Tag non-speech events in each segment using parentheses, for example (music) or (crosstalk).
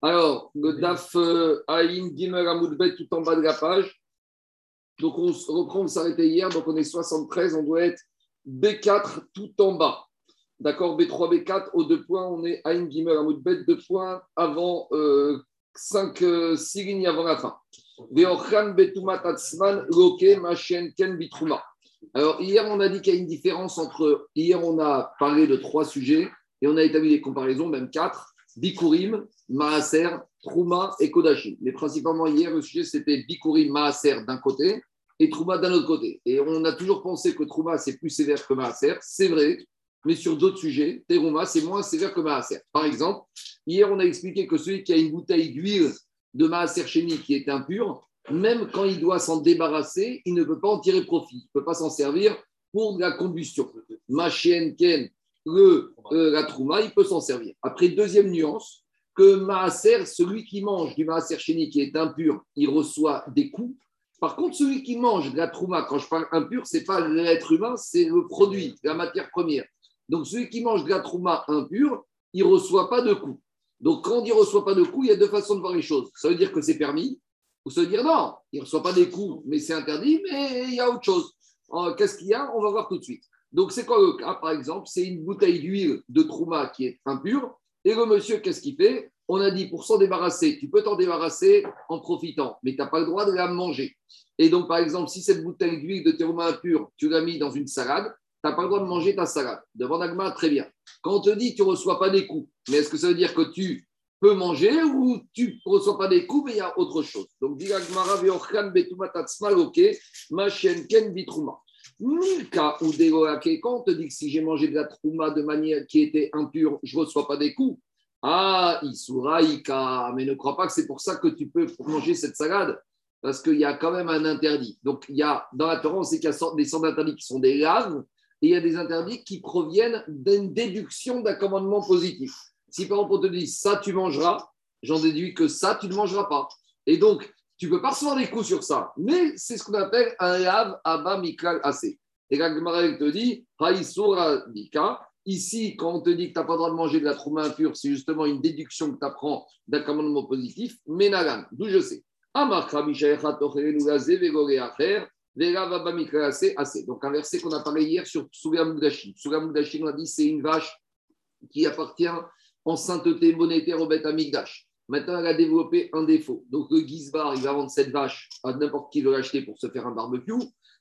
Alors, le DAF euh, Aïn Gimel Amoudbet tout en bas de la page. Donc, on reprend, on s'arrêtait hier, donc on est 73, on doit être B4 tout en bas. D'accord B3, B4, aux deux points, on est Aïn Gimel Amoudbet, deux points avant, euh, 5, euh, six lignes avant la fin. Alors, hier, on a dit qu'il y a une différence entre. Hier, on a parlé de trois sujets et on a établi des comparaisons, même quatre. Bikurim, Maaser, Trouma et Kodashim. Mais principalement hier, le sujet c'était Bikurim, Maaser d'un côté et Trouma d'un autre côté. Et on a toujours pensé que Trouma c'est plus sévère que Maaser, c'est vrai, mais sur d'autres sujets, Teruma c'est moins sévère que Maaser. Par exemple, hier on a expliqué que celui qui a une bouteille d'huile de Maaser Chéni qui est impure, même quand il doit s'en débarrasser, il ne peut pas en tirer profit, il ne peut pas s'en servir pour la combustion. Machien Ken, le, euh, la Trouma, il peut s'en servir. Après, deuxième nuance, que Maaser, celui qui mange du Maaser chéni qui est impur, il reçoit des coups. Par contre, celui qui mange de la Trouma, quand je parle impur, ce n'est pas l'être humain, c'est le produit, la matière première. Donc, celui qui mange de la Trouma impure, il reçoit pas de coups. Donc, quand il reçoit pas de coups, il y a deux façons de voir les choses. Ça veut dire que c'est permis, ou ça veut dire non, il reçoit pas des coups, mais c'est interdit, mais il y a autre chose. Qu'est-ce qu'il y a? On va voir tout de suite. Donc, c'est quoi le cas Par exemple, c'est une bouteille d'huile de Trouma qui est impure. Et le monsieur, qu'est-ce qu'il fait? On a dit pour s'en débarrasser, tu peux t'en débarrasser en profitant, mais tu n'as pas le droit de la manger. Et donc, par exemple, si cette bouteille d'huile de Trouma impure, tu l'as mis dans une salade, tu n'as pas le droit de manger ta salade. Devant Nagma, très bien. Quand on te dit tu ne reçois pas des coups, mais est-ce que ça veut dire que tu peux manger ou tu ne reçois pas des coups, mais il y a autre chose? Donc, dit ok, ma ken bitrouma. Milka ou quand on te dit que si j'ai mangé de la trouma de manière qui était impure, je ne reçois pas des coups. Ah, Isuraïka, mais ne crois pas que c'est pour ça que tu peux manger cette salade, parce qu'il y a quand même un interdit. Donc, il y a, dans la Torah, on sait qu'il y a des sortes d'interdits qui sont des laves, et il y a des interdits qui proviennent d'une déduction d'un commandement positif. Si par exemple on te dit ça, tu mangeras, j'en déduis que ça, tu ne mangeras pas. Et donc, tu ne peux pas recevoir des coups sur ça. Mais c'est ce qu'on appelle un lave Abba Mikal Assez. Et la te dit. Ici, quand on te dit que tu n'as pas le droit de manger de la trouma impure, c'est justement une déduction que tu apprends d'un commandement positif. Menagan, d'où je sais. Donc, un verset qu'on a parlé hier sur Suga Mugdashim. Suga Mugdashim, on a dit c'est une vache qui appartient en sainteté monétaire au Beth Amigdash. Maintenant, elle a développé un défaut. Donc, le Gizbar, il va vendre cette vache à n'importe qui veut l'acheter pour se faire un barbecue.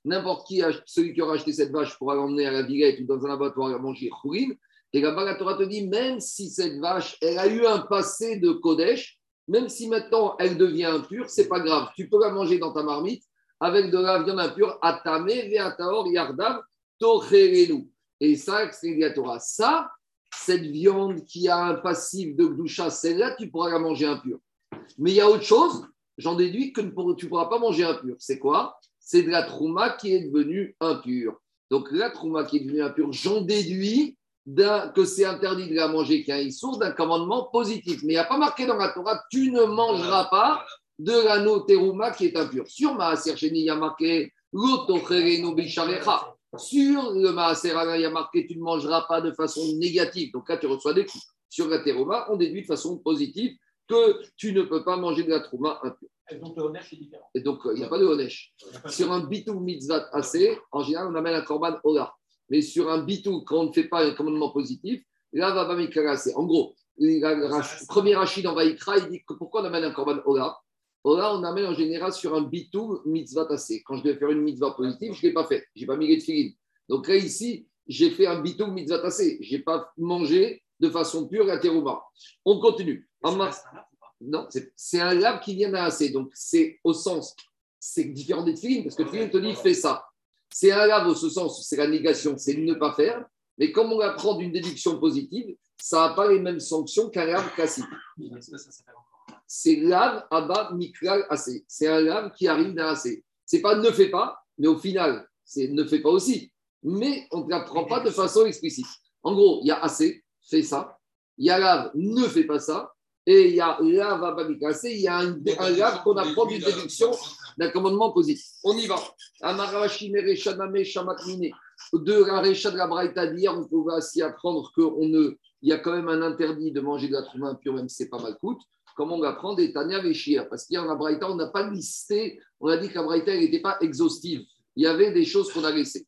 N'importe qui, celui qui aura acheté cette vache pourra l'emmener à la Villette ou dans un abattoir à manger Khourin. Et là-bas, la Torah te dit, même si cette vache, elle a eu un passé de Kodesh, même si maintenant elle devient impure, c'est pas grave. Tu peux la manger dans ta marmite avec de la viande impure, atame, veataor, yardav, tocherelu. Et ça, c'est la Torah. Ça, cette viande qui a un passif de gdoucha, celle-là, tu pourras la manger impure. Mais il y a autre chose, j'en déduis que tu ne pourras pas manger impure. C'est quoi? C'est de la trouma qui est devenue impure. Donc la trouma qui est devenue impure, j'en déduis que c'est interdit de la manger qu'un issour d'un commandement positif. Mais il n'y a pas marqué dans la Torah, tu ne mangeras pas de l'anneau terouma qui est impur. Sur ma il y a marqué l'otochereno bisharecha. Sur le Maaserana, il y a marqué tu ne mangeras pas de façon négative. Donc là, tu reçois des coups. Sur la teroma, on déduit de façon positive que tu ne peux pas manger de la trouma impure. Et donc le Honesh est différent. Et donc, il n'y a pas de Honesh. Sur un bitou mitzvah assez, en général, on amène un korban ola. Mais sur un bitou, quand on ne fait pas un commandement positif, là, va pas. En gros, le premier Rachid en Vaikra, il dit que pourquoi on amène un korban ola? Là, on amène en général sur un bitou mitzvah tassé. Quand je devais faire une mitzvah positive, je ne l'ai pas fait. Je n'ai pas mis les tefilines. Donc là, ici, j'ai fait un bitou mitzvah tassé. Je n'ai pas mangé de façon pure la terouma. On continue. Non, c'est un lave qui vient assez. Donc c'est au sens, c'est différent des tefilines, parce que le te dit fais ça. C'est un lave au sens, c'est la négation, c'est ne pas faire. Mais comme on apprend d'une déduction positive, ça n'a pas les mêmes sanctions qu'un lave classique c'est lave Abba Mikral assez. C'est un lave qui arrive d'un assez. C'est pas ne fais pas, mais au final, c'est ne fais pas aussi. Mais on ne l'apprend pas de façon explicite. En gros, il y a assez, fais ça. Il y a lave, ne fais pas ça. Et il y a lave Abba Mikral assez. Il y a un, un lave qu'on apprend d'une déduction d'un commandement positif. On y va. De la Recha de la Braïta d'hier, on pouvait aussi apprendre qu'il ne, il y a quand même un interdit de manger de la trouma impure, même si c'est pas mal coûte. Comme on apprend des Tania Véchir. Parce qu'il y a un Braïta, on n'a pas listé, on a dit que la Braïta n'était pas exhaustive. Il y avait des choses qu'on a laissées.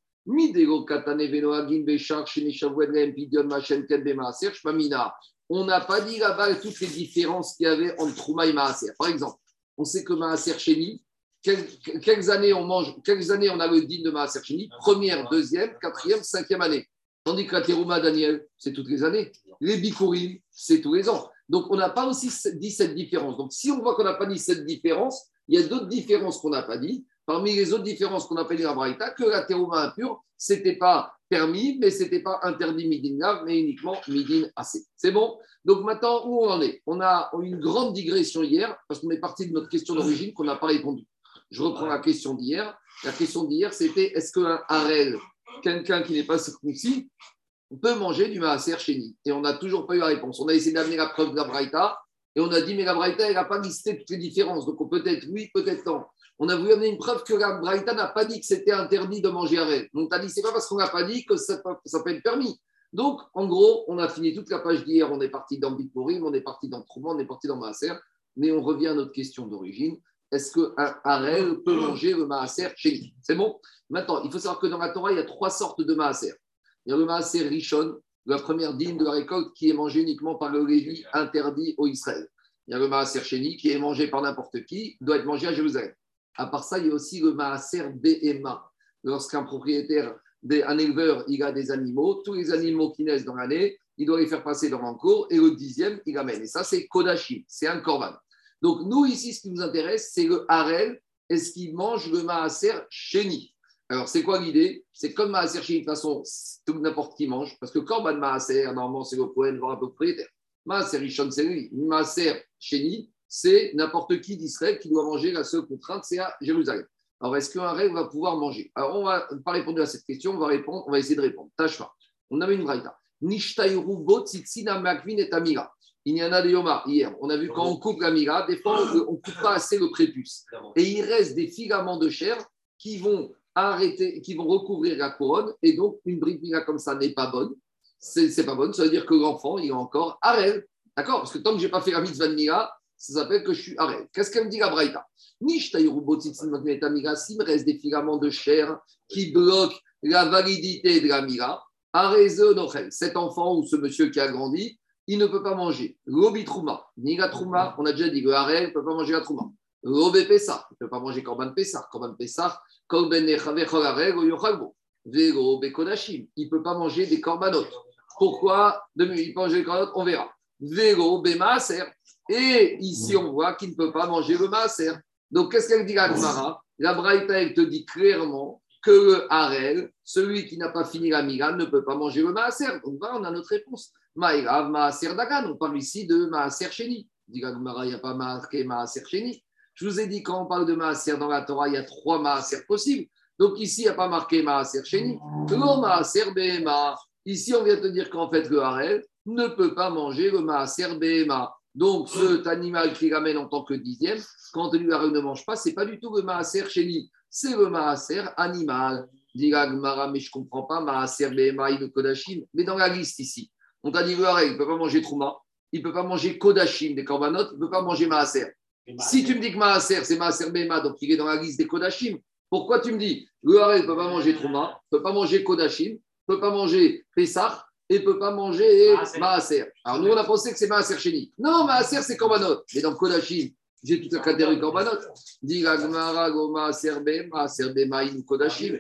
On n'a pas dit là-bas toutes les différences qu'il y avait entre Trouma et Maaser. Par exemple, on sait que Maaser Chéni, quelques, années on mange, quelques années on a le din de Maaser Chéni, première, deuxième, quatrième, cinquième année. Tandis que la Terouma Daniel, c'est toutes les années. Les Bikurim, c'est tous les ans. Donc on n'a pas aussi dit cette différence. Donc si on voit qu'on n'a pas dit cette différence, il y a d'autres différences qu'on n'a pas dit. Parmi les autres différences qu'on appelle la Braïta, que la terouma impure, ce n'était pas permis, mais ce n'était pas interdit midin mais uniquement midin assez. C'est bon? Donc maintenant, où on en est? On a eu une grande digression hier, parce qu'on est parti de notre question d'origine qu'on n'a pas répondu. Je reprends la question d'hier. La question d'hier, c'était est-ce qu'un harel, quelqu'un qui n'est pas circoncis, peut manger du maaser chéni Et on n'a toujours pas eu la réponse. On a essayé d'amener la preuve de la Braïta, et on a dit, mais la Braïta, elle n'a pas listé toutes les différences. Donc peut-être oui, peut-être non on a voulu amener une preuve que la Braïta n'a pas dit que c'était interdit de manger avec. Donc, tu as dit, c'est pas parce qu'on n'a pas dit que ça, ça, peut être permis. Donc, en gros, on a fini toute la page d'hier, on est parti dans Bitmorim, on est parti dans Trouman, on est parti dans Maaser, mais on revient à notre question d'origine. Est-ce qu'un Harel peut manger le Maaser chez lui C'est bon? Maintenant, il faut savoir que dans la Torah, il y a trois sortes de Maaser. Il y a le Maaser Rishon, la première dîme de la récolte qui est mangée uniquement par le Lévi interdit au Israël. Il y a le Maaser Chéni qui est mangé par n'importe qui, doit être mangé à Jérusalem. À part ça, il y a aussi le maaser BMA. Lorsqu'un propriétaire, un éleveur, il a des animaux, tous les animaux qui naissent dans l'année, il doit les faire passer dans un cours et le dixième, il amène. Et ça, c'est Kodashim, c'est un korban. Donc, nous, ici, ce qui nous intéresse, c'est le harel. Est-ce qu'il mange le maaser chéni Alors, c'est quoi l'idée? C'est comme maaser de toute façon, tout n'importe qui mange, parce que korban maaser, normalement, c'est le poète, voire un peu propriétaire. Maaser richon, c'est lui. Maaser c'est n'importe qui d'Israël qui doit manger. La seule contrainte, c'est à Jérusalem. Alors, est-ce qu'un rêve va pouvoir manger? Alors, on va pas répondre à cette question, on va répondre, on va essayer de répondre. Tâche On avait une braïta. Il y en a des yoma hier. On a vu quand on coupe la mira, des fois, on ne coupe pas assez le prépuce. Et il reste des filaments de chair qui vont arrêter, qui vont recouvrir la couronne. Et donc, une bride mira comme ça n'est pas bonne. C'est pas bonne. Ça veut dire que l'enfant, il est encore arrêt. D'accord? Parce que tant que je n'ai pas fait la mitzvah de mira, ça s'appelle que je suis arrêt. Qu'est-ce qu'elle me dit la Braïta? S'il me reste des filaments de chair qui bloquent la validité de la mira, cet enfant ou ce monsieur qui a grandi, il ne peut pas manger l'obi trouma, ni la trouma, on a déjà dit harel ne peut pas manger la trouma. L'obé pessar, il ne peut pas manger korban pessar, korban pessar, kodashim, il ne peut pas manger des korbanot. Pourquoi Il peut manger des korbanot, on verra. Vego maaser, et ici, on voit qu'il ne peut pas manger le maaser. Donc, qu'est-ce qu'elle dit la Gemara? La Braïta, elle te dit clairement que le harel, celui qui n'a pas fini la mira, ne peut pas manger le maaser. Donc, voilà, on a notre réponse. Maïrav, maaser dagan. On parle ici de maaser chéni. Dit il n'y a pas marqué maaser chéni. Je vous ai dit, quand on parle de maaser dans la Torah, il y a trois maaser possibles. Donc, ici, il n'y a pas marqué maaser chéni. Le maaser bema. Ici, on vient te dire qu'en fait, le harel ne peut pas manger le maaser bema. Donc, cet animal qui ramène en tant que dixième, quand lui ne mange pas, c'est pas du tout le maaser chéni, c'est le maaser animal. Dit mais je comprends pas, maaser le kodashim. Mais dans la liste ici, on t'a dit il ne peut pas manger trouma, il ne peut pas manger kodashim des korbanot, il ne peut pas manger maaser. Si tu me dis que maaser, c'est maaser bema, donc il est dans la liste des kodashim, pourquoi tu me dis le ne peut pas manger trouma, ne peut pas manger kodashim, ne peut pas manger pesach, et ne peut pas manger maaser. Alors nous, on a pensé que c'est maaser chéni. Non, maaser, c'est korbanot. Mais dans Kodashim, j'ai toute la catégorie korbanot. Dit Gagmara, go maaser be, maaser be maïn Kodashim.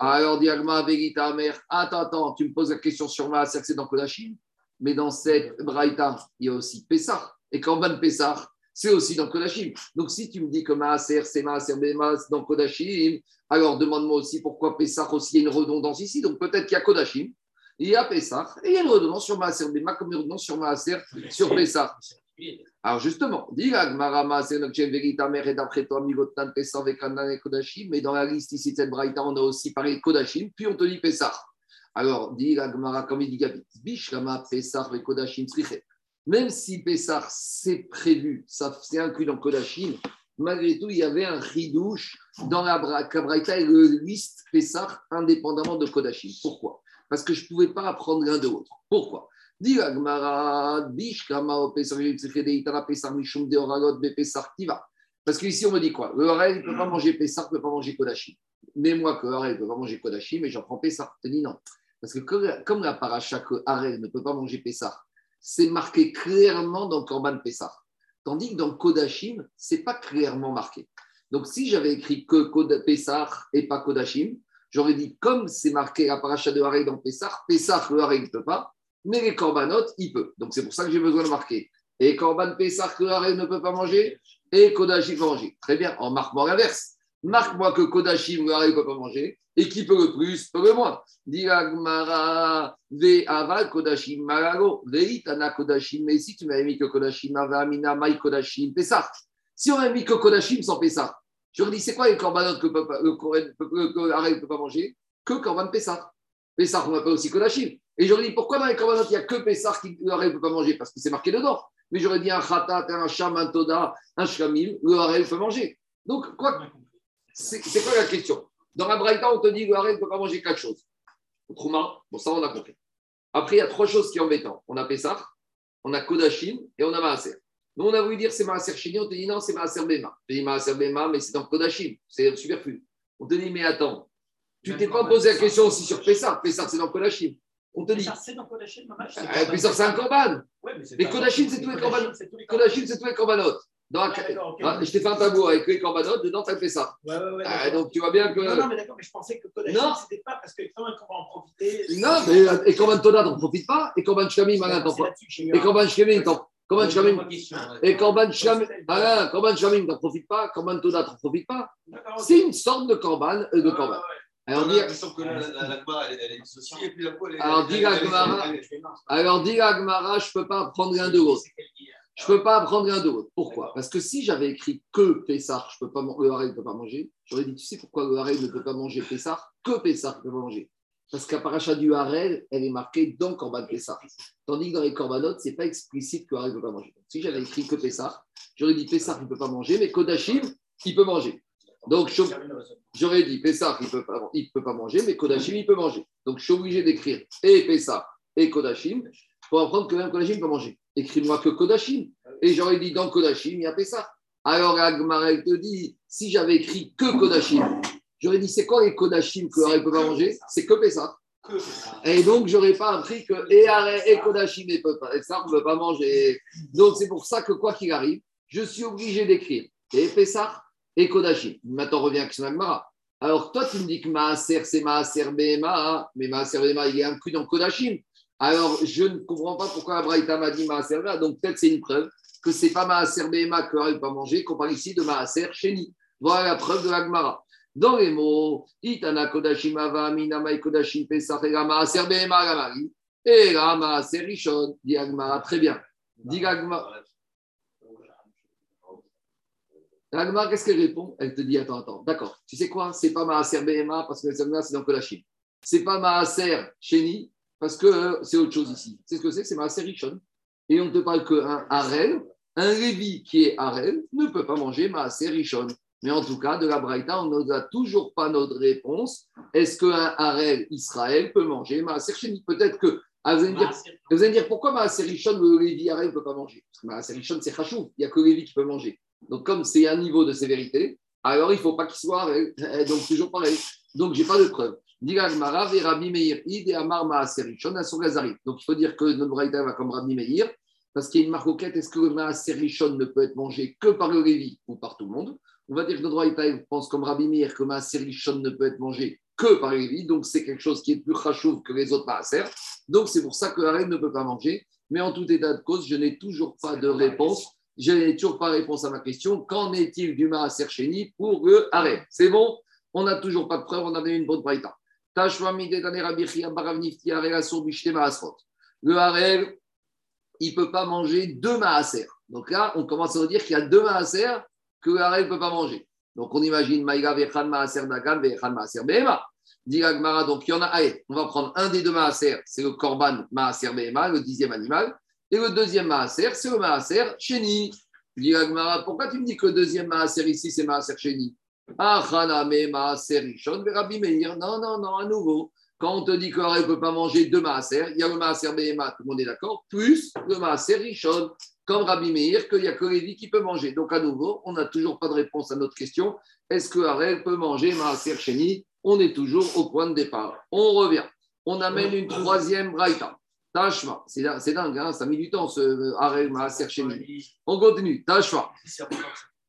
Alors dit Agma, ta mère, attends, attends, tu me poses la question sur maaser, c'est dans Kodashim. Mais dans cette braïta, il y a aussi Pessah. Et Korban Pessah, c'est aussi dans Kodashim. Donc si tu me dis que maaser, c'est maaser be, dans Kodashim, alors demande-moi aussi pourquoi Pessah aussi, a une redondance ici. Donc peut-être qu'il y a Kodashim il y a Pessah, et il y a une redondance sur Maaser Bema comme une redondance sur Maaser sur Pessah. Alors justement, dit et d'après toi, Migotan Pessah Vekanan et Kodashim, mais dans la liste ici de cette Braïta, on a aussi parlé de Kodashim, puis on te dit Pessah. Alors, dit Gmara, comme il dit Gabi, Bishlama Pessah et Kodashim Même si Pessah c'est prévu, ça c'est inclus dans Kodashim, malgré tout, il y avait un ridouche dans la Braïta et le liste Pessah indépendamment de Kodashim. Pourquoi? Parce que je ne pouvais pas apprendre l'un de l'autre. Pourquoi? Parce qu'ici, on me dit quoi? Le Harel, ne peut pas manger Pessah, il ne peut pas manger Kodashim. Mais moi, que Harel ne peut pas manger Kodashim, mais j'en prends Pessah. Je te dis non. Parce que comme la paracha que Harel ne peut pas manger Pessah, c'est marqué clairement dans Korban Pessah. Tandis que dans Kodashim, ce n'est pas clairement marqué. Donc, si j'avais écrit que Pessah et pas Kodashim, j'aurais dit comme c'est marqué la paracha de Harel dans Pessah, Pessah, le Harel ne peut pas, mais les Korbanot, il peut. Donc, c'est pour ça que j'ai besoin de marquer. Et Korban Pessah, que Harel ne peut pas manger, et Kodashim peut manger. Très bien, en marque-moi l'inverse. Marque-moi que Kodashim, ne peut pas manger, et qui peut le plus, peut le moins. Diragmara, ve aval Kodashim, malago, veitana Kodashim, mais si tu m'avais mis que Kodashim, avamina, mai Kodashim, Pessah. Si on avait mis que Kodashim sans Pessah, je leur dis, c'est quoi les corbanotes que le ne peut pas manger? Que Korban Pessah. Pessah, on appelle aussi Kodashim. Et je leur dis, pourquoi dans les corbanotes, il n'y a que Pessah qui ne peut pas manger? Parce que c'est marqué dedans mais j'aurais dit un khatat, un sham, un toda, un shkamim, le harel peut manger. Donc, quoi C'est quoi la question? Dans la braïta, on te dit que le ne peut pas manger quatre choses. Trouma, bon, ça, on a compris. Après, il y a trois choses qui sont embêtantes. On a Pessah, on a Kodashim et on a Maaser. Nous, on a voulu dire c'est Maaser Chini, on te dit non, c'est Maaser Bema. Tu dis Maaser Bema, mais c'est dans Kodashim, c'est superflu. On te dit, mais attends, tu t'es pas posé la question aussi sur Pessah. Pessah, c'est dans Kodashim. On te dit. C'est dans Kodachim, euh, c'est un korban. mais Kodachim, c'est tous les. Kodachim, c'est tous les korbanotes. Ah, je t'ai fait un tableau avec les corbanotes, dedans, tu as fait ça. Ouais, ouais, ouais, ah, donc tu vois bien que. Non, non, mais d'accord, mais je pensais que Kodachim, c'était pas parce que quand même, on va en profiter. Non, mais euh, et Korban Toda, t'en profites pas. Et Korban Shkamim, Alain, t'en profites pas. Et Korban Shkamim, t'en Korban Shkamim. Et Korban Shkamim, Alain, Korban Shkamim, t'en profites pas. Korban Toda, t'en profites pas. C'est une sorte de Korban. Euh, de korban. Alors, dit... la, la, la Alors, dit alors, dit je ne peux pas apprendre un de l'autre. Je ne peux pas apprendre un de l'autre. Pourquoi Parce que si j'avais écrit que Pessar, je peux pas, le Harel ne peut pas manger, j'aurais dit, tu sais pourquoi le Harel ne peut pas manger Pessar Que Pessar ne peut pas manger. Parce qu'à paracha du Harel, elle est marquée dans Corban Pessar. Tandis que dans les Corbanotes, ce n'est pas explicite que le Harel ne peut pas manger. si j'avais écrit que Pessar, j'aurais dit Pessar, il ne peut pas manger, mais Kodachim, il peut manger. Donc, j'aurais dit Pessah, il ne peut, pas, peut pas manger, mais Kodashim, il peut manger. Donc, je suis obligé d'écrire et Pessah et Kodashim pour apprendre que même Kodashim peut manger. Écris-moi que Kodashim. Et j'aurais dit dans Kodashim, il y a Pessah. Alors, Agmarel te dit si j'avais écrit que Kodashim, j'aurais dit c'est quoi les Kodashim que ne peut pas manger? C'est que Pessah. Et donc, j'aurais pas appris que et, et Kodashim ne peut pas. Et ça, on ne peut pas manger. Donc, c'est pour ça que quoi qu'il arrive, je suis obligé d'écrire et Pessah et Kodashim. Maintenant, on revient à Kishnagmara. Alors, toi, tu me dis que Maaser, c'est Maaser Bema, mais Maaser Bema, il est inclus dans Kodashim. Alors, je ne comprends pas pourquoi Abraïta m'a dit Maaser Bema. Donc, peut-être c'est une preuve que ce n'est pas Maaser Bema que ne pas manger, qu'on parle ici de Maaser Sheni. Voilà la preuve de l'Agmara. Dans les mots, Itana Kodashim Ava, Minamai Kodashim Pesach, et Maaser Bema, Gamari, et Maaser Rishon, dit Agmara. Très bien. Dit Agmara. L'Agma, qu'est-ce qu'elle répond? Elle te dit Attends, attends, d'accord. Tu sais quoi? C'est pas Maaser BMA parce que c'est dans Kodashim. C'est pas Maaser Sheni parce que euh, c'est autre chose ici. C'est ce que c'est C'est Maaser Rishon. Et on ne te parle qu'un Harel, un Lévi qui est Harel ne peut pas manger Maaser Rishon. Mais en tout cas, de la Braïta, on n'a toujours pas notre réponse. Est-ce qu'un Harel Israël peut manger Maaser Peut-être que. Ah, vous, allez me dire, vous allez dire pourquoi Maaser le Lévi Harel ne peut pas manger? Parce que Maaser c'est Khashou. Il n'y a que Lévi qui peut manger. Donc, comme c'est un niveau de sévérité, alors il ne faut pas qu'il soit euh, (laughs) donc toujours pareil. Donc, je n'ai pas de preuve. Donc, il faut dire que notre braïta va comme Rabbi Meir, parce qu'il y a une marque quête est-ce que le Maaserichon ne peut être mangé que par le Lévi ou par tout le monde? On va dire que notre braïta pense comme Rabbi Meir que le Maaserichon ne peut être mangé que par le Lévi, donc c'est quelque chose qui est plus rachouv que les autres Maaser. Donc, c'est pour ça que la reine ne peut pas manger. Mais en tout état de cause, je n'ai toujours pas de réponse. Je n'ai toujours pas réponse à ma question. Qu'en est-il du Maaser Sheni pour le arrêt C'est bon? On n'a toujours pas de preuve, on avait une bonne braïta. Le harel, il ne peut pas manger deux maaser. Donc là, on commence à dire qu'il y a deux maaser que le harel ne peut pas manger. Donc on imagine Maïga Vechan Maaser Dagan Vechan Maaser Behema. donc il y en a, allez, on va prendre un des deux maaser, c'est le Korban Maaser Behema, le dixième animal. Et le deuxième maaser, c'est le maaser Sheni. Dit pourquoi tu me dis que le deuxième maaser ici, c'est maaser Sheni Ah. Non, non, non, à nouveau. Quand on te dit que ne peut pas manger deux maaser, il y a le maaser Behema, tout le monde est d'accord, plus le maaser comme Rabbi Meir, qu'il n'y a que Lévi qui peut manger. Donc à nouveau, on n'a toujours pas de réponse à notre question. Est-ce que Harel peut manger maaser Sheni? On est toujours au point de départ. On revient. On amène une troisième braïta. Tashma, c'est dingue, hein, ça mis du temps ce Harel maaser Sheni. On continue. Tashma.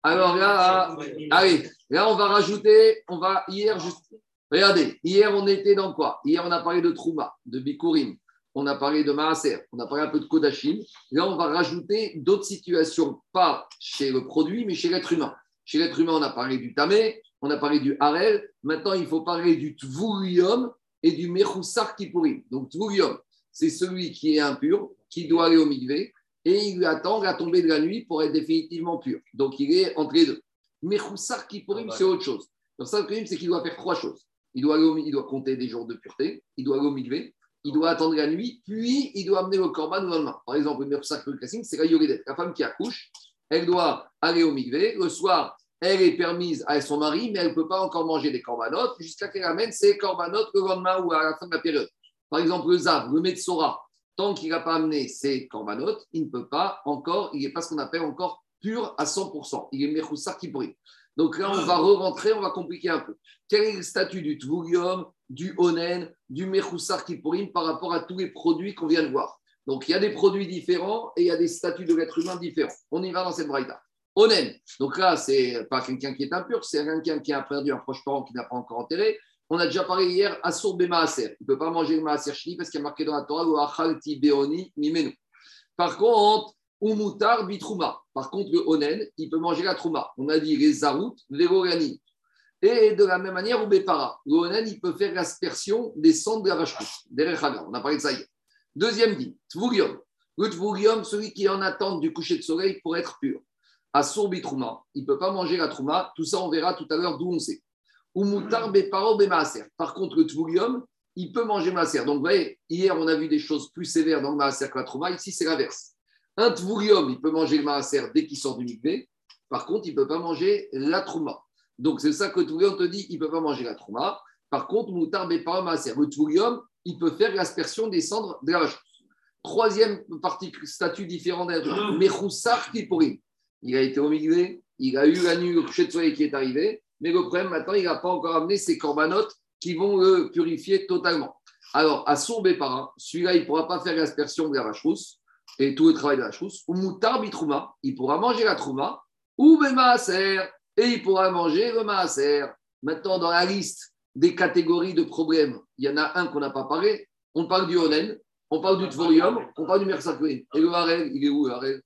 Alors là, allez, là on va rajouter, on va hier juste Regardez, hier on était dans quoi? Hier on a parlé de Trouma, de Bikurim, on a parlé de Maaser, on a parlé un peu de Kodashim. Là on va rajouter d'autres situations, pas chez le produit, mais chez l'être humain. Chez l'être humain, on a parlé du Tamé, on a parlé du Harel. Maintenant, il faut parler du Tvurium et du Mechoussar Kippurim. Donc, Tvurium, c'est celui qui est impur, qui doit aller au Mikvé, et il attend la tombée de la nuit pour être définitivement pur. Donc, il est entre les deux. Mechoussar Kippurim, c'est autre chose. Donc, ça, le c'est qu'il doit faire trois choses. Il doit, il doit compter des jours de pureté, il doit aller au mikvé, il doit attendre la nuit, puis il doit amener le corban le lendemain. Par exemple, le sacre classique, c'est la yoredet. La femme qui accouche, elle doit aller au mikvé. Le soir, elle est permise à son mari, mais elle ne peut pas encore manger des corbanotes jusqu'à qu'elle amène ses corbanotes le lendemain ou à la fin de la période. Par exemple, le zav, le Metsora, tant qu'il n'a pas amené ses corbanotes, il ne peut pas encore, il n'est pas ce qu'on appelle encore pur à 100%. Il est mechoussar qui brille. Donc là, on va re-rentrer, on va compliquer un peu. Quel est le statut du Tvurium, du Onen, du Mechoussar Kippurim par rapport à tous les produits qu'on vient de voir? Donc il y a des produits différents et il y a des statuts de l'être humain différents. On y va dans cette braïta. Onen, donc là, c'est pas quelqu'un qui est impur, c'est quelqu'un qui a perdu un proche parent qui n'a pas encore enterré. On a déjà parlé hier, Assour Maaser. Il ne peut pas manger le Maaser Shini parce qu'il y a marqué dans la Torah, Achalti Beoni Mimenu. Par contre, Umutar bitrouma. Par contre, le onen, il peut manger la trouma. On a dit les zarout, les. Et de la même manière, au bépara, le onen, il peut faire l'aspersion des cendres de la vache On a parlé de ça hier. Deuxième dit, tvurium. Le celui qui est en attente du coucher de soleil pour être pur. Bitrouma. Il ne peut pas manger la trouma. Tout ça, on verra tout à l'heure d'où on sait. Umutar bépara bémaaser. Par contre, le tvurium, il peut manger maaser. Donc, vous voyez, hier, on a vu des choses plus sévères dans le maaser que la trouma. Ici, c'est l'inverse. Un tvurium, il peut manger le maaser dès qu'il sort du mikvé. Par contre, il ne peut pas manger la trouma. Donc, c'est ça que tvurium te dit, il ne peut pas manger la trouma. Par contre, moutar pas maaser. Le tvurium, il peut faire l'aspersion des cendres de la vache. Troisième partie, statut différent d'un Mechoussar Kippurim. Il a été au il a eu la nuit, le coucher de soleil qui est arrivé, mais le problème maintenant, il n'a pas encore amené ses corbanotes qui vont le purifier totalement. Alors, à son Bépara, celui-là, il ne pourra pas faire l'aspersion de la vache et tout le travail de la chousse, ou moutar bitrouma, il pourra manger la trouma, ou maaser, et il pourra manger le maaser. Maintenant, dans la liste des catégories de problèmes, il y en a un qu'on n'a pas parlé. On parle du onen, on parle du tvorium, on parle du mersakwe. Et le harel, il est où harel?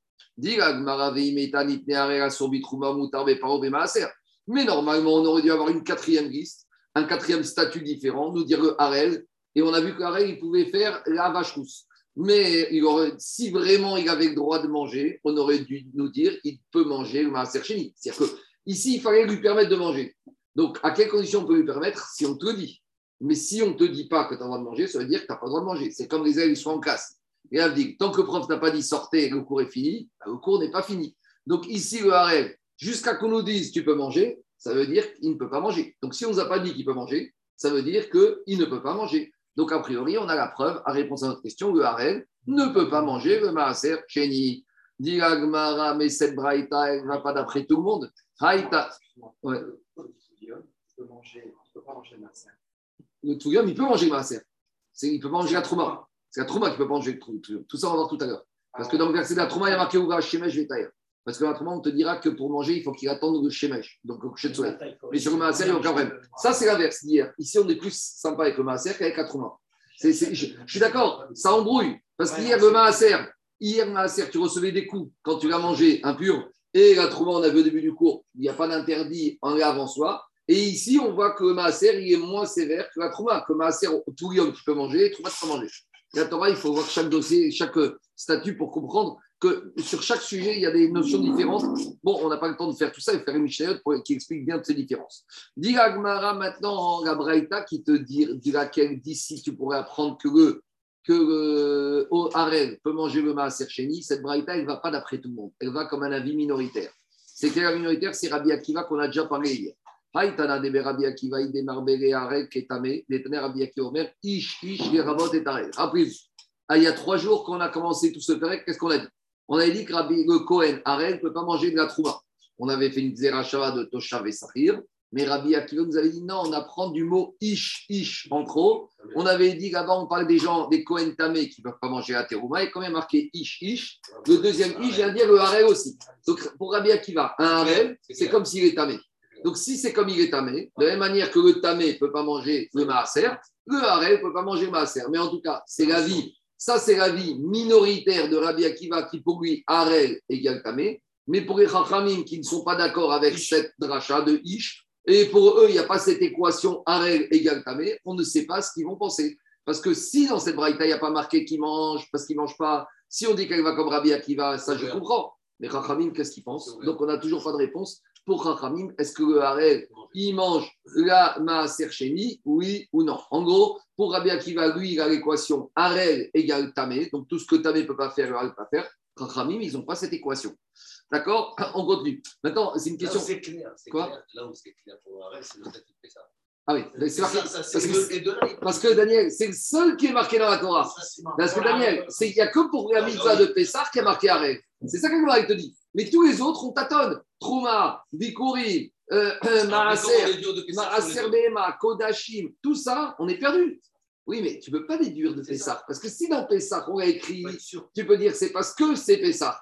Mais normalement, on aurait dû avoir une quatrième liste, un quatrième statut différent, nous dire le harel. Et on a vu que harel, il pouvait faire la vache rousse. Mais il aurait, si vraiment il avait le droit de manger, on aurait dû nous dire qu'il peut manger le maaser C'est-à-dire que ici, il fallait lui permettre de manger. Donc, à quelles conditions on peut lui permettre Si on te le dit? Mais si on ne te dit pas que tu as le droit de manger, ça veut dire que tu n'as pas le droit de manger. C'est comme les élèves, ils sont en classe. Et là, dit, tant que le prof n'a pas dit sortez, le cours est fini, bah, le cours n'est pas fini. Donc, ici, le harem, jusqu'à qu'on nous dise tu peux manger, ça veut dire qu'il ne peut pas manger. Donc, si on ne nous a pas dit qu'il peut manger, ça veut dire qu'il ne peut pas manger. Donc, a priori, on a la preuve à répondre à notre question le Harel ne peut pas manger le Maaser Cheni. Dit mais cette Braïta, elle ne va pas d'après tout le monde. Braïta. Ouais. Le Touyam, il peut manger le Maaser. Il peut manger la Trouma. C'est la Trouma qui peut manger le Tout ça, on va voir tout à l'heure. Parce que dans le verset de la Trouma, il y a marqué Ouva Shemesh Vetaïr. Parce que Trouma, on te dira que pour manger, il faut qu'il attende le Shemesh, donc le coucher de soleil. Mais sur le Maaser, il n'y a aucun problème. Ça, c'est l'inverse d'hier. Ici, on est plus sympa avec le Maaser qu'avec la Trouma. je, suis d'accord, ça embrouille. Parce qu'hier, le Maaser, hier, Maaser, tu recevais des coups quand tu l'as mangé impur. Et la Trouma, on a vu au début du cours, il n'y a pas d'interdit en avant soi. Et ici, on voit que le Maaser, il est moins sévère que la Trouma. Que le Maaser, tout l'homme, tu peux manger, Trouma, tu peux manger. La Torah, il faut voir chaque dossier, chaque statut pour comprendre sur chaque sujet, il y a des notions différentes. Bon, on n'a pas le temps de faire tout ça et faire une Mishnayot qui explique bien ces différences. Dis Agmara maintenant, la Braïta qui te dit, dit laquelle d'ici tu pourrais apprendre que le que euh, Harel peut manger le maaser chéni, cette braïta, elle ne va pas d'après tout le monde. Elle va comme un avis minoritaire. C'est quel avis minoritaire C'est Rabbi Akiva qu'on a déjà parlé hier. Haïtana de Rabbi Akiva, Idemarbele, Arek, Ketame, Netane Rabbi Akiva, Omer, Ish, Ish, Rabot et Arek. Rappelez-vous, ah, il y a trois jours qu'on a commencé tout ce pérec, qu'est-ce qu'on a dit? On avait dit que Rabbi, le Kohen, Arek, ne peut pas manger de la trouma. On avait fait une Zerachava de Toshav et Sahir, mais Rabbi Akiva nous avait dit non, on apprend du mot Ish, Ish en trop. On avait dit qu'avant, on parle des gens, des Kohen Tamé qui ne peuvent pas manger la terouma, et quand même marqué Ish, Ish. Le deuxième Ish vient dire le Harel aussi. Donc pour Rabbi Akiva, un Harel, c'est comme s'il est tamé. Donc, si c'est comme il est tamé, de la même manière que le tamé ne peut pas manger le maaser, le harel ne peut pas manger le maaser. Mais en tout cas, c'est la vie, ça c'est la vie minoritaire de Rabbi Akiva qui pour lui, harel égale tamé. Mais pour les chachamim qui ne sont pas d'accord avec cette dracha de ish, et pour eux, il n'y a pas cette équation harel égale tamé, on ne sait pas ce qu'ils vont penser. Parce que si dans cette braïta, il n'y a pas marqué qu'il mange, parce qu'il ne mange pas, si on dit qu'elle va comme Rabbi Akiva, ça je comprends. Mais Chachamim, qu'est-ce qu'ils pensent? Donc on n'a toujours pas de réponse pour Chachamim, est-ce que le Harel, il mange la Maaser oui ou non? En gros, pour Rabbi Akiva, lui, il a l'équation Harel égale Tamé, donc tout ce que Tamé ne peut pas faire, le Harel ne peut pas faire. Chachamim, ils n'ont pas cette équation. D'accord? (clears throat) On continue. Maintenant, c'est une question. c'est clair. Quoi? clair. Là où c'est clair pour Harel, c'est le statut de ça. Ah oui, c'est marqué. parce, que, parce, que, Daniel, c'est le seul qui est marqué dans la Torah. Parce que Daniel, il n'y a que pour la mitzvah de Pessah qui a marqué Harel. C'est ça que le te dit. Mais tous les autres, on tâtonne. Trouma, Bikuri, euh, euh Maaser, Bema, Kodashim, tout ça, on est perdu. Oui, mais tu ne peux pas déduire de Pessah. Parce que si dans Pessah, on a écrit, tu peux dire c'est parce que c'est Pessah.